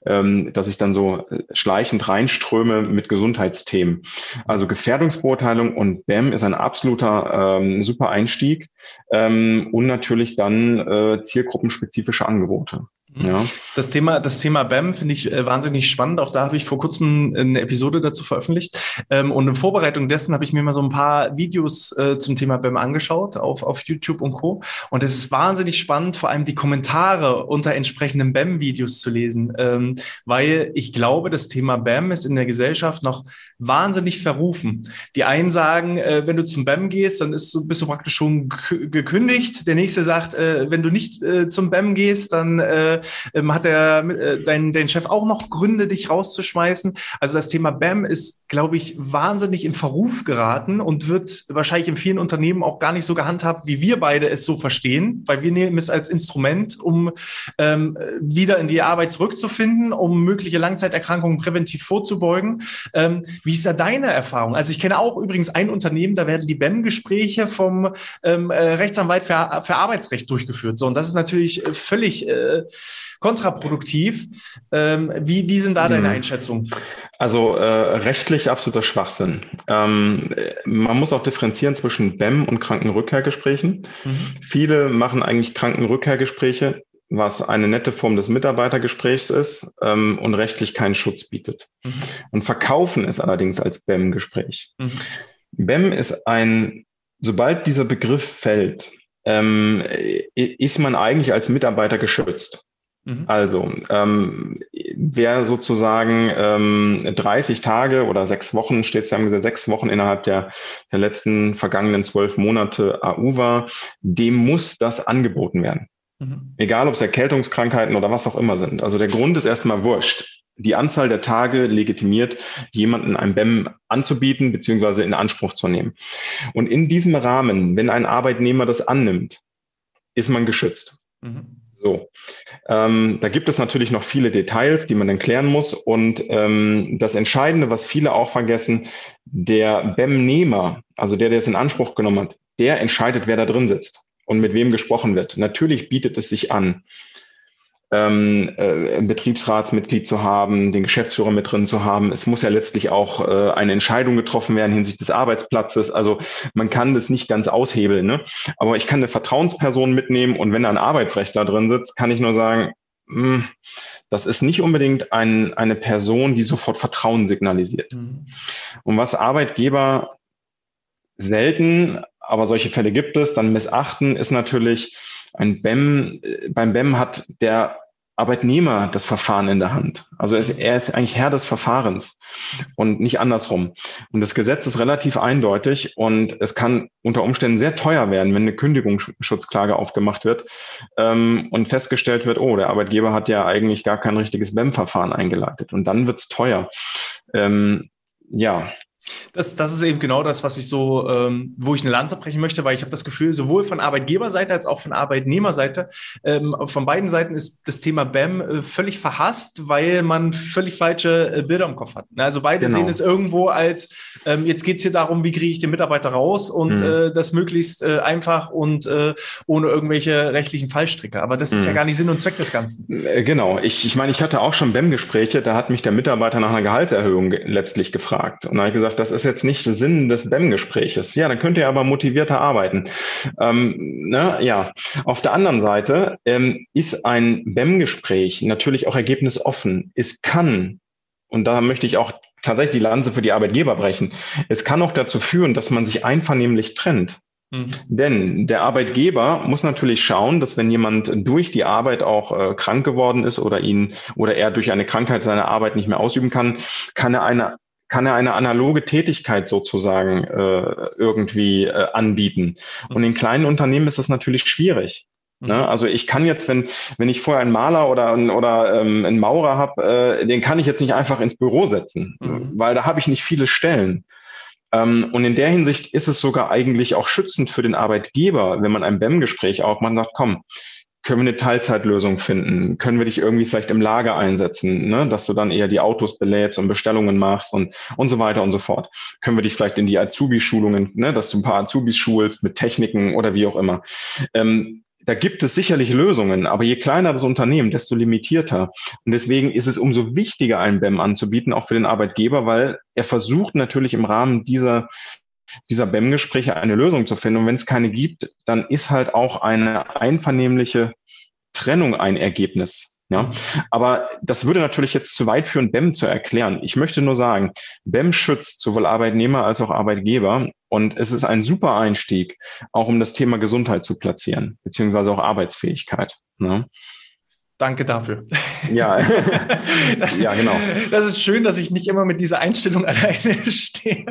Speaker 2: ähm, dass ich dann so schleichend reinströme mit Gesundheitsthemen. Also Gefährdungsbeurteilung und BEM ist ein absoluter ähm, super Einstieg ähm, und natürlich dann äh, zielgruppenspezifische Angebote.
Speaker 1: Mhm. Ja. Das Thema, das Thema BAM finde ich äh, wahnsinnig spannend. Auch da habe ich vor kurzem eine Episode dazu veröffentlicht. Ähm, und in Vorbereitung dessen habe ich mir mal so ein paar Videos äh, zum Thema BAM angeschaut auf, auf YouTube und Co. Und es ist wahnsinnig spannend, vor allem die Kommentare unter entsprechenden BAM-Videos zu lesen, ähm, weil ich glaube, das Thema BAM ist in der Gesellschaft noch wahnsinnig verrufen. Die einen sagen, äh, wenn du zum BAM gehst, dann ist, bist du praktisch schon gekündigt. Der nächste sagt, äh, wenn du nicht äh, zum BAM gehst, dann äh, ähm, hat der, äh, dein, dein Chef auch noch Gründe, dich rauszuschmeißen. Also das Thema BAM ist, glaube ich, wahnsinnig in Verruf geraten und wird wahrscheinlich in vielen Unternehmen auch gar nicht so gehandhabt, wie wir beide es so verstehen, weil wir nehmen es als Instrument, um ähm, wieder in die Arbeit zurückzufinden, um mögliche Langzeiterkrankungen präventiv vorzubeugen. Ähm, wie ist da deine Erfahrung? Also ich kenne auch übrigens ein Unternehmen, da werden die BAM-Gespräche vom ähm, äh, Rechtsanwalt für, für Arbeitsrecht durchgeführt. So, und das ist natürlich äh, völlig äh, kontraproduktiv. Ähm, wie, wie sind da deine mhm. Einschätzungen?
Speaker 2: Also äh, rechtlich absoluter Schwachsinn. Ähm, man muss auch differenzieren zwischen BEM und Krankenrückkehrgesprächen. Mhm. Viele machen eigentlich Krankenrückkehrgespräche, was eine nette Form des Mitarbeitergesprächs ist ähm, und rechtlich keinen Schutz bietet. Mhm. Und verkaufen es allerdings als BEM-Gespräch. Mhm. BEM ist ein, sobald dieser Begriff fällt, ähm, ist man eigentlich als Mitarbeiter geschützt. Mhm. Also, ähm, wer sozusagen ähm, 30 Tage oder sechs Wochen, steht es ja im Gesetz, sechs Wochen innerhalb der, der letzten vergangenen zwölf Monate AU war, dem muss das angeboten werden. Mhm. Egal, ob es Erkältungskrankheiten oder was auch immer sind. Also der Grund ist erstmal wurscht. Die Anzahl der Tage legitimiert, jemanden ein BEM anzubieten bzw. in Anspruch zu nehmen. Und in diesem Rahmen, wenn ein Arbeitnehmer das annimmt, ist man geschützt. Mhm. So. Ähm, da gibt es natürlich noch viele Details, die man dann klären muss. Und ähm, das Entscheidende, was viele auch vergessen, der BEM-Nehmer, also der, der es in Anspruch genommen hat, der entscheidet, wer da drin sitzt und mit wem gesprochen wird. Natürlich bietet es sich an, ähm, äh, ein Betriebsratsmitglied zu haben, den Geschäftsführer mit drin zu haben. Es muss ja letztlich auch äh, eine Entscheidung getroffen werden hinsichtlich des Arbeitsplatzes. Also man kann das nicht ganz aushebeln. Ne? Aber ich kann eine Vertrauensperson mitnehmen und wenn da ein Arbeitsrechtler drin sitzt, kann ich nur sagen, mh, hm, das ist nicht unbedingt ein, eine Person, die sofort Vertrauen signalisiert. Mhm. Und was Arbeitgeber selten, aber solche Fälle gibt es, dann missachten, ist natürlich, ein BEM, beim BEM hat der Arbeitnehmer das Verfahren in der Hand. Also er ist, eigentlich Herr des Verfahrens und nicht andersrum. Und das Gesetz ist relativ eindeutig und es kann unter Umständen sehr teuer werden, wenn eine Kündigungsschutzklage aufgemacht wird ähm, und festgestellt wird, oh, der Arbeitgeber hat ja eigentlich gar kein richtiges BEM-Verfahren eingeleitet. Und dann wird's teuer. Ähm, ja,
Speaker 1: das, das ist eben genau das, was ich so, ähm, wo ich eine Lanze brechen möchte, weil ich habe das Gefühl, sowohl von Arbeitgeberseite als auch von Arbeitnehmerseite, ähm, von beiden Seiten ist das Thema BAM äh, völlig verhasst, weil man völlig falsche äh, Bilder im Kopf hat. Also beide genau. sehen es irgendwo als, ähm, jetzt geht's hier darum, wie kriege ich den Mitarbeiter raus und mhm. äh, das möglichst äh, einfach und äh, ohne irgendwelche rechtlichen Fallstricke. Aber das ist mhm. ja gar nicht Sinn und Zweck des Ganzen.
Speaker 2: Äh, genau. Ich, ich meine, ich hatte auch schon BAM-Gespräche, da hat mich der Mitarbeiter nach einer Gehaltserhöhung letztlich gefragt. Und da habe ich gesagt, das ist jetzt nicht Sinn des BEM-Gespräches. Ja, dann könnt ihr aber motivierter arbeiten. Ähm, ne, ja, auf der anderen Seite ähm, ist ein BEM-Gespräch natürlich auch ergebnisoffen. Es kann, und da möchte ich auch tatsächlich die Lanze für die Arbeitgeber brechen, es kann auch dazu führen, dass man sich einvernehmlich trennt. Mhm. Denn der Arbeitgeber muss natürlich schauen, dass wenn jemand durch die Arbeit auch äh, krank geworden ist oder ihn oder er durch eine Krankheit seine Arbeit nicht mehr ausüben kann, kann er eine kann er eine analoge Tätigkeit sozusagen äh, irgendwie äh, anbieten. Und in kleinen Unternehmen ist das natürlich schwierig. Ne? Mhm. Also ich kann jetzt, wenn, wenn ich vorher einen Maler oder, oder ähm, einen Maurer habe, äh, den kann ich jetzt nicht einfach ins Büro setzen, mhm. weil da habe ich nicht viele Stellen. Ähm, und in der Hinsicht ist es sogar eigentlich auch schützend für den Arbeitgeber, wenn man ein BEM-Gespräch aufmacht und sagt, komm, können wir eine Teilzeitlösung finden? Können wir dich irgendwie vielleicht im Lager einsetzen, ne? dass du dann eher die Autos belädst und Bestellungen machst und, und so weiter und so fort? Können wir dich vielleicht in die Azubi-Schulungen, ne? dass du ein paar Azubis schulst mit Techniken oder wie auch immer? Ähm, da gibt es sicherlich Lösungen, aber je kleiner das Unternehmen, desto limitierter. Und deswegen ist es umso wichtiger, einen BEM anzubieten, auch für den Arbeitgeber, weil er versucht natürlich im Rahmen dieser dieser BEM-Gespräche eine Lösung zu finden. Und wenn es keine gibt, dann ist halt auch eine einvernehmliche Trennung ein Ergebnis. Ja, aber das würde natürlich jetzt zu weit führen, BEM zu erklären. Ich möchte nur sagen, BEM schützt sowohl Arbeitnehmer als auch Arbeitgeber und es ist ein super Einstieg, auch um das Thema Gesundheit zu platzieren, beziehungsweise auch Arbeitsfähigkeit. Ne?
Speaker 1: Danke dafür.
Speaker 2: Ja. ja, genau.
Speaker 1: Das ist schön, dass ich nicht immer mit dieser Einstellung alleine stehe.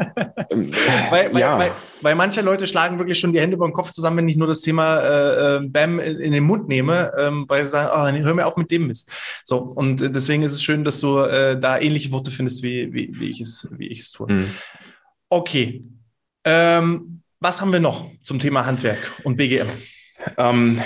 Speaker 1: Ähm, weil, weil, ja. weil, weil, manche Leute schlagen wirklich schon die Hände über den Kopf zusammen, wenn ich nur das Thema äh, äh BAM in den Mund nehme, ähm, weil sie sagen, oh, hör mir auf mit dem Mist. So, und deswegen ist es schön, dass du äh, da ähnliche Worte findest, wie, wie, wie, ich, es, wie ich es tue. Mhm. Okay. Ähm, was haben wir noch zum Thema Handwerk und BGM?
Speaker 2: Ähm,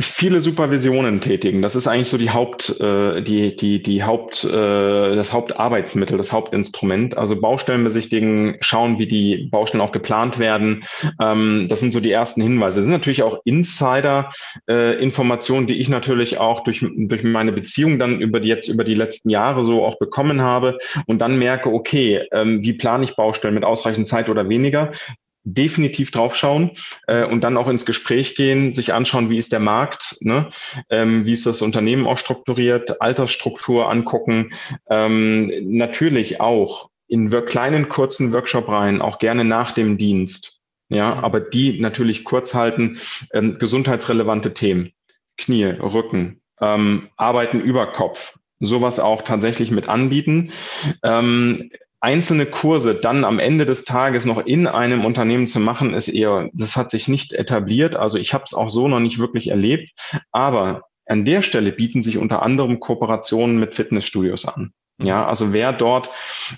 Speaker 2: viele Supervisionen tätigen. Das ist eigentlich so die Haupt, äh, die, die, die Haupt, äh, das Hauptarbeitsmittel, das Hauptinstrument. Also Baustellen besichtigen, schauen, wie die Baustellen auch geplant werden. Ähm, das sind so die ersten Hinweise. Das sind natürlich auch Insider-Informationen, äh, die ich natürlich auch durch, durch meine Beziehung dann über die jetzt über die letzten Jahre so auch bekommen habe und dann merke, okay, ähm, wie plane ich Baustellen mit ausreichend Zeit oder weniger? Definitiv draufschauen äh, und dann auch ins Gespräch gehen, sich anschauen, wie ist der Markt, ne? ähm, wie ist das Unternehmen auch strukturiert, Altersstruktur angucken, ähm, natürlich auch in kleinen kurzen Workshop rein, auch gerne nach dem Dienst, ja, aber die natürlich kurz halten, ähm, gesundheitsrelevante Themen, Knie, Rücken, ähm, Arbeiten über Kopf, sowas auch tatsächlich mit anbieten. Ähm, einzelne Kurse dann am Ende des Tages noch in einem Unternehmen zu machen, ist eher, das hat sich nicht etabliert. Also ich habe es auch so noch nicht wirklich erlebt. Aber an der Stelle bieten sich unter anderem Kooperationen mit Fitnessstudios an.
Speaker 3: Mhm. Ja, also wer dort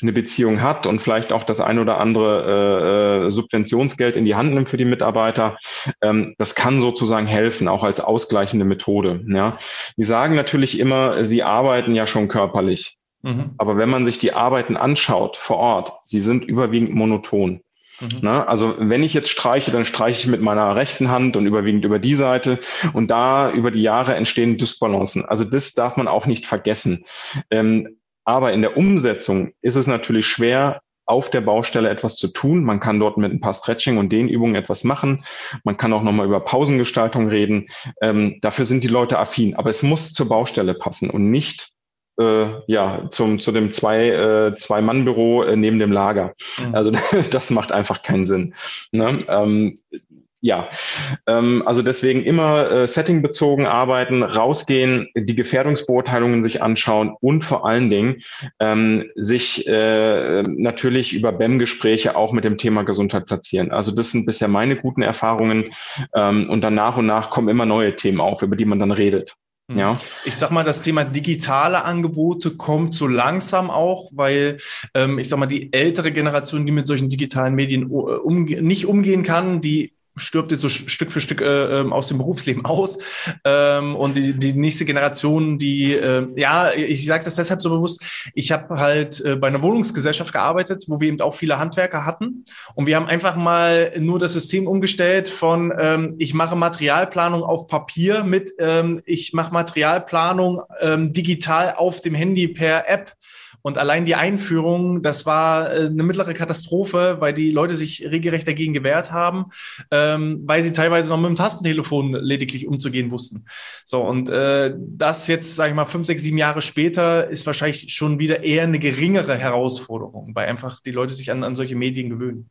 Speaker 3: eine Beziehung hat und vielleicht auch das ein oder andere äh, äh, Subventionsgeld in die Hand nimmt für die Mitarbeiter, ähm, das kann sozusagen helfen, auch als ausgleichende Methode. Ja, die sagen natürlich immer, sie arbeiten ja schon körperlich, mhm. aber wenn man sich die Arbeiten anschaut vor Ort, sie sind überwiegend monoton. Mhm. Na, also wenn ich jetzt streiche, dann streiche ich mit meiner rechten Hand und überwiegend über die Seite und da über die Jahre entstehen Dysbalancen. Also das darf man auch nicht vergessen. Ähm, aber in der Umsetzung ist es natürlich schwer, auf der Baustelle etwas zu tun. Man kann dort mit ein paar Stretching und Dehnübungen etwas machen. Man kann auch nochmal über Pausengestaltung reden. Ähm, dafür sind die Leute affin. Aber es muss zur Baustelle passen und nicht äh, ja zum zu dem zwei äh, zwei Mann Büro äh, neben dem Lager. Mhm. Also das macht einfach keinen Sinn. Ne? Ähm, ja, ähm, also deswegen immer äh, settingbezogen arbeiten, rausgehen, die Gefährdungsbeurteilungen sich anschauen und vor allen Dingen ähm, sich äh, natürlich über BEM-Gespräche auch mit dem Thema Gesundheit platzieren. Also das sind bisher meine guten Erfahrungen ähm, und dann nach und nach kommen immer neue Themen auf, über die man dann redet.
Speaker 1: Mhm. Ja. Ich sag mal, das Thema digitale Angebote kommt so langsam auch, weil ähm, ich sag mal, die ältere Generation, die mit solchen digitalen Medien äh, umge nicht umgehen kann, die stirbt jetzt so Stück für Stück äh, ähm, aus dem Berufsleben aus. Ähm, und die, die nächste Generation, die, äh, ja, ich sage das deshalb so bewusst, ich habe halt äh, bei einer Wohnungsgesellschaft gearbeitet, wo wir eben auch viele Handwerker hatten. Und wir haben einfach mal nur das System umgestellt von, ähm, ich mache Materialplanung auf Papier mit, ähm, ich mache Materialplanung ähm, digital auf dem Handy per App. Und allein die Einführung, das war äh, eine mittlere Katastrophe, weil die Leute sich regelrecht dagegen gewehrt haben, ähm, weil sie teilweise noch mit dem Tastentelefon lediglich umzugehen wussten. So, und äh, das jetzt, sage ich mal, fünf, sechs, sieben Jahre später ist wahrscheinlich schon wieder eher eine geringere Herausforderung, weil einfach die Leute sich an, an solche Medien gewöhnen.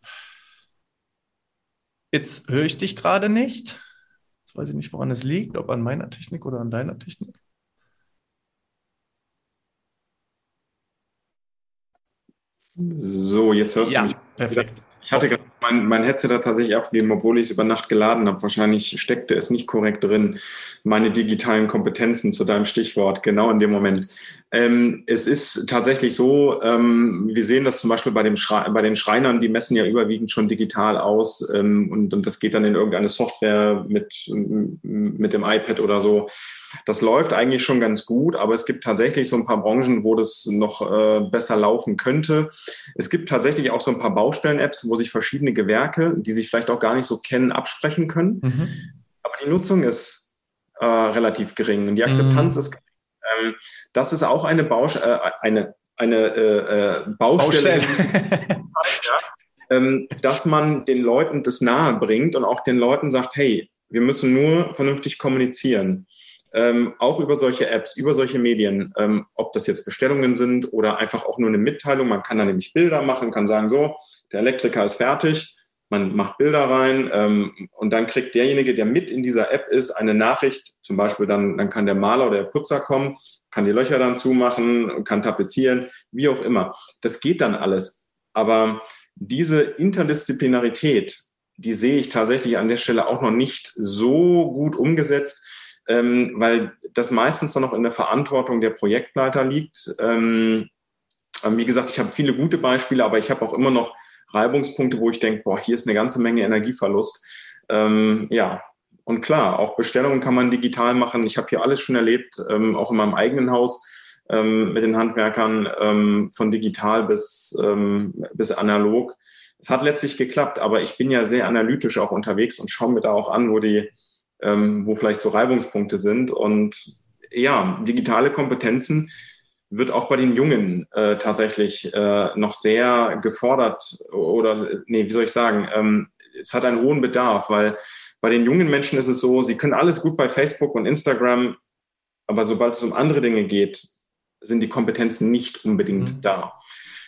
Speaker 1: Jetzt höre ich dich gerade nicht. Jetzt weiß ich nicht, woran es liegt, ob an meiner Technik oder an deiner Technik.
Speaker 2: So, jetzt hörst ja, du mich.
Speaker 1: Perfekt.
Speaker 2: Ich hatte gerade mein, mein Headset hat tatsächlich aufgegeben, obwohl ich es über Nacht geladen habe. Wahrscheinlich steckte es nicht korrekt drin. Meine digitalen Kompetenzen zu deinem Stichwort, genau in dem Moment. Ähm, es ist tatsächlich so, ähm, wir sehen das zum Beispiel bei, dem Schrei bei den Schreinern, die messen ja überwiegend schon digital aus ähm, und, und das geht dann in irgendeine Software mit, mit dem iPad oder so. Das läuft eigentlich schon ganz gut, aber es gibt tatsächlich so ein paar Branchen, wo das noch äh, besser laufen könnte. Es gibt tatsächlich auch so ein paar Baustellen-Apps, wo sich verschiedene Gewerke, die sich vielleicht auch gar nicht so kennen, absprechen können. Mhm. Aber die Nutzung ist äh, relativ gering und die Akzeptanz mhm. ist gering. Ähm, das ist auch eine, Baust äh, eine, eine äh, äh Baustelle, Baustelle. ähm, dass man den Leuten das nahe bringt und auch den Leuten sagt, hey, wir müssen nur vernünftig kommunizieren ähm, auch über solche Apps, über solche Medien, ähm, ob das jetzt Bestellungen sind oder einfach auch nur eine Mitteilung. Man kann da nämlich Bilder machen, kann sagen, so, der Elektriker ist fertig, man macht Bilder rein ähm, und dann kriegt derjenige, der mit in dieser App ist, eine Nachricht, zum Beispiel dann, dann kann der Maler oder der Putzer kommen, kann die Löcher dann zumachen, kann tapezieren, wie auch immer. Das geht dann alles. Aber diese Interdisziplinarität, die sehe ich tatsächlich an der Stelle auch noch nicht so gut umgesetzt, ähm, weil das meistens dann noch in der Verantwortung der Projektleiter liegt. Ähm, wie gesagt, ich habe viele gute Beispiele, aber ich habe auch immer noch Reibungspunkte, wo ich denke, boah, hier ist eine ganze Menge Energieverlust. Ähm, ja, und klar, auch Bestellungen kann man digital machen. Ich habe hier alles schon erlebt, ähm, auch in meinem eigenen Haus ähm, mit den Handwerkern, ähm, von digital bis, ähm, bis analog. Es hat letztlich geklappt, aber ich bin ja sehr analytisch auch unterwegs und schaue mir da auch an, wo die, ähm, wo vielleicht so Reibungspunkte sind. Und ja, digitale Kompetenzen wird auch bei den Jungen äh, tatsächlich äh, noch sehr gefordert oder, nee, wie soll ich sagen, ähm, es hat einen hohen Bedarf, weil bei den jungen Menschen ist es so, sie können alles gut bei Facebook und Instagram, aber sobald es um andere Dinge geht, sind die Kompetenzen nicht unbedingt mhm. da.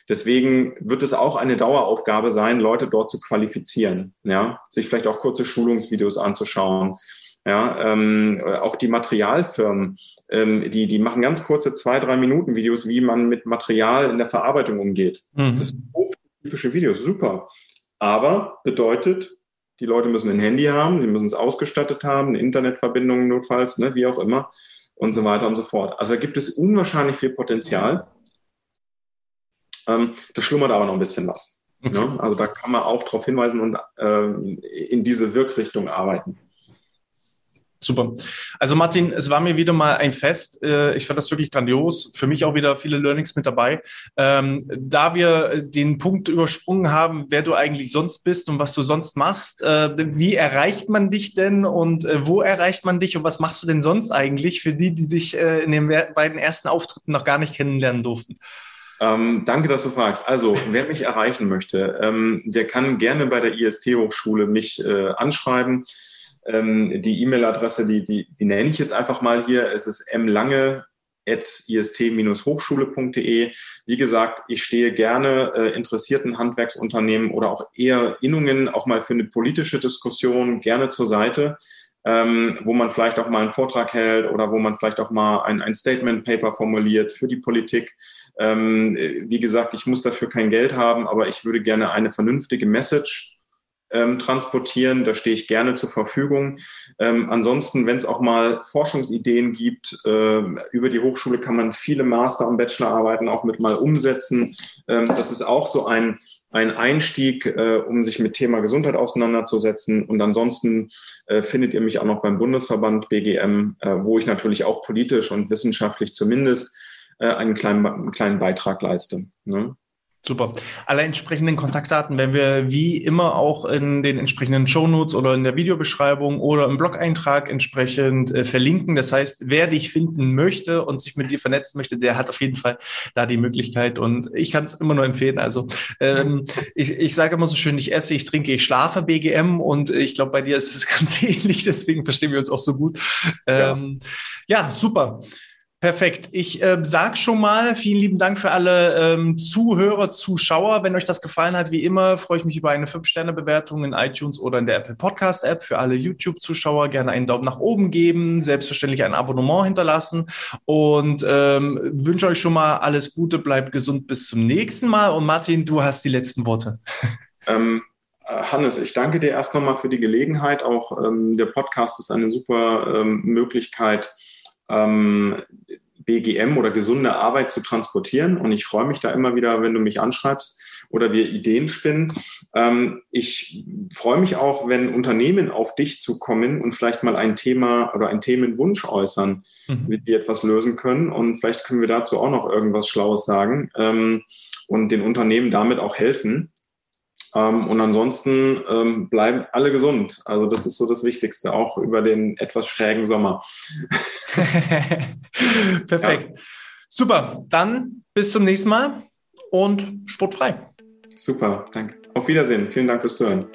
Speaker 2: Deswegen wird es auch eine Daueraufgabe sein, Leute dort zu qualifizieren, ja, sich vielleicht auch kurze Schulungsvideos anzuschauen. Ja, ähm, auch die Materialfirmen, ähm, die, die machen ganz kurze zwei, drei Minuten Videos, wie man mit Material in der Verarbeitung umgeht. Mhm. Das sind hochspezifische Videos, super. Aber bedeutet, die Leute müssen ein Handy haben, sie müssen es ausgestattet haben, eine Internetverbindung notfalls, ne, wie auch immer und so weiter und so fort. Also da gibt es unwahrscheinlich viel Potenzial. Ähm, da schlummert aber noch ein bisschen was. Okay. Ne? Also da kann man auch darauf hinweisen und äh, in diese Wirkrichtung arbeiten.
Speaker 1: Super. Also Martin, es war mir wieder mal ein Fest. Äh, ich fand das wirklich grandios. Für mich auch wieder viele Learnings mit dabei. Ähm, da wir den Punkt übersprungen haben, wer du eigentlich sonst bist und was du sonst machst, äh, wie erreicht man dich denn und äh, wo erreicht man dich und was machst du denn sonst eigentlich für die, die dich in den beiden ersten Auftritten noch gar nicht kennenlernen durften?
Speaker 2: Ähm, danke, dass du fragst. Also, wer mich erreichen möchte, ähm, der kann gerne bei der IST-Hochschule mich äh, anschreiben. Ähm, die E-Mail-Adresse, die, die, die nenne ich jetzt einfach mal hier. Es ist mlange ist-hochschule.de. Wie gesagt, ich stehe gerne äh, interessierten Handwerksunternehmen oder auch eher Innungen auch mal für eine politische Diskussion gerne zur Seite, ähm, wo man vielleicht auch mal einen Vortrag hält oder wo man vielleicht auch mal ein, ein Statement Paper formuliert für die Politik. Ähm, wie gesagt, ich muss dafür kein Geld haben, aber ich würde gerne eine vernünftige Message ähm, transportieren. Da stehe ich gerne zur Verfügung. Ähm, ansonsten, wenn es auch mal Forschungsideen gibt, äh, über die Hochschule kann man viele Master- und Bachelorarbeiten auch mit mal umsetzen. Ähm, das ist auch so ein, ein Einstieg, äh, um sich mit Thema Gesundheit auseinanderzusetzen. Und ansonsten äh, findet ihr mich auch noch beim Bundesverband BGM, äh, wo ich natürlich auch politisch und wissenschaftlich zumindest äh, einen kleinen, einen kleinen Beitrag leiste. Ne?
Speaker 1: Super. Alle entsprechenden Kontaktdaten werden wir wie immer auch in den entsprechenden Shownotes oder in der Videobeschreibung oder im Blog-Eintrag entsprechend äh, verlinken. Das heißt, wer dich finden möchte und sich mit dir vernetzen möchte, der hat auf jeden Fall da die Möglichkeit. Und ich kann es immer nur empfehlen. Also ähm, ich, ich sage immer so schön, ich esse, ich trinke, ich schlafe BGM und ich glaube, bei dir ist es ganz ähnlich. Deswegen verstehen wir uns auch so gut. Ähm, ja. ja, super. Perfekt. Ich äh, sage schon mal, vielen lieben Dank für alle ähm, Zuhörer, Zuschauer. Wenn euch das gefallen hat, wie immer, freue ich mich über eine 5-Sterne-Bewertung in iTunes oder in der Apple Podcast-App. Für alle YouTube-Zuschauer gerne einen Daumen nach oben geben, selbstverständlich ein Abonnement hinterlassen und ähm, wünsche euch schon mal alles Gute, bleibt gesund bis zum nächsten Mal. Und Martin, du hast die letzten Worte.
Speaker 2: Ähm, äh, Hannes, ich danke dir erst nochmal für die Gelegenheit. Auch ähm, der Podcast ist eine super ähm, Möglichkeit, ähm, BGM oder gesunde Arbeit zu transportieren. Und ich freue mich da immer wieder, wenn du mich anschreibst oder wir Ideen spinnen. Ähm, ich freue mich auch, wenn Unternehmen auf dich zukommen und vielleicht mal ein Thema oder einen Themenwunsch äußern, mhm. wie die etwas lösen können. Und vielleicht können wir dazu auch noch irgendwas Schlaues sagen ähm, und den Unternehmen damit auch helfen. Ähm, und ansonsten ähm, bleiben alle gesund. Also das ist so das Wichtigste, auch über den etwas schrägen Sommer.
Speaker 1: Perfekt. Ja. Super. Dann bis zum nächsten Mal und sportfrei.
Speaker 2: Super, danke. Auf Wiedersehen. Vielen Dank fürs Zuhören.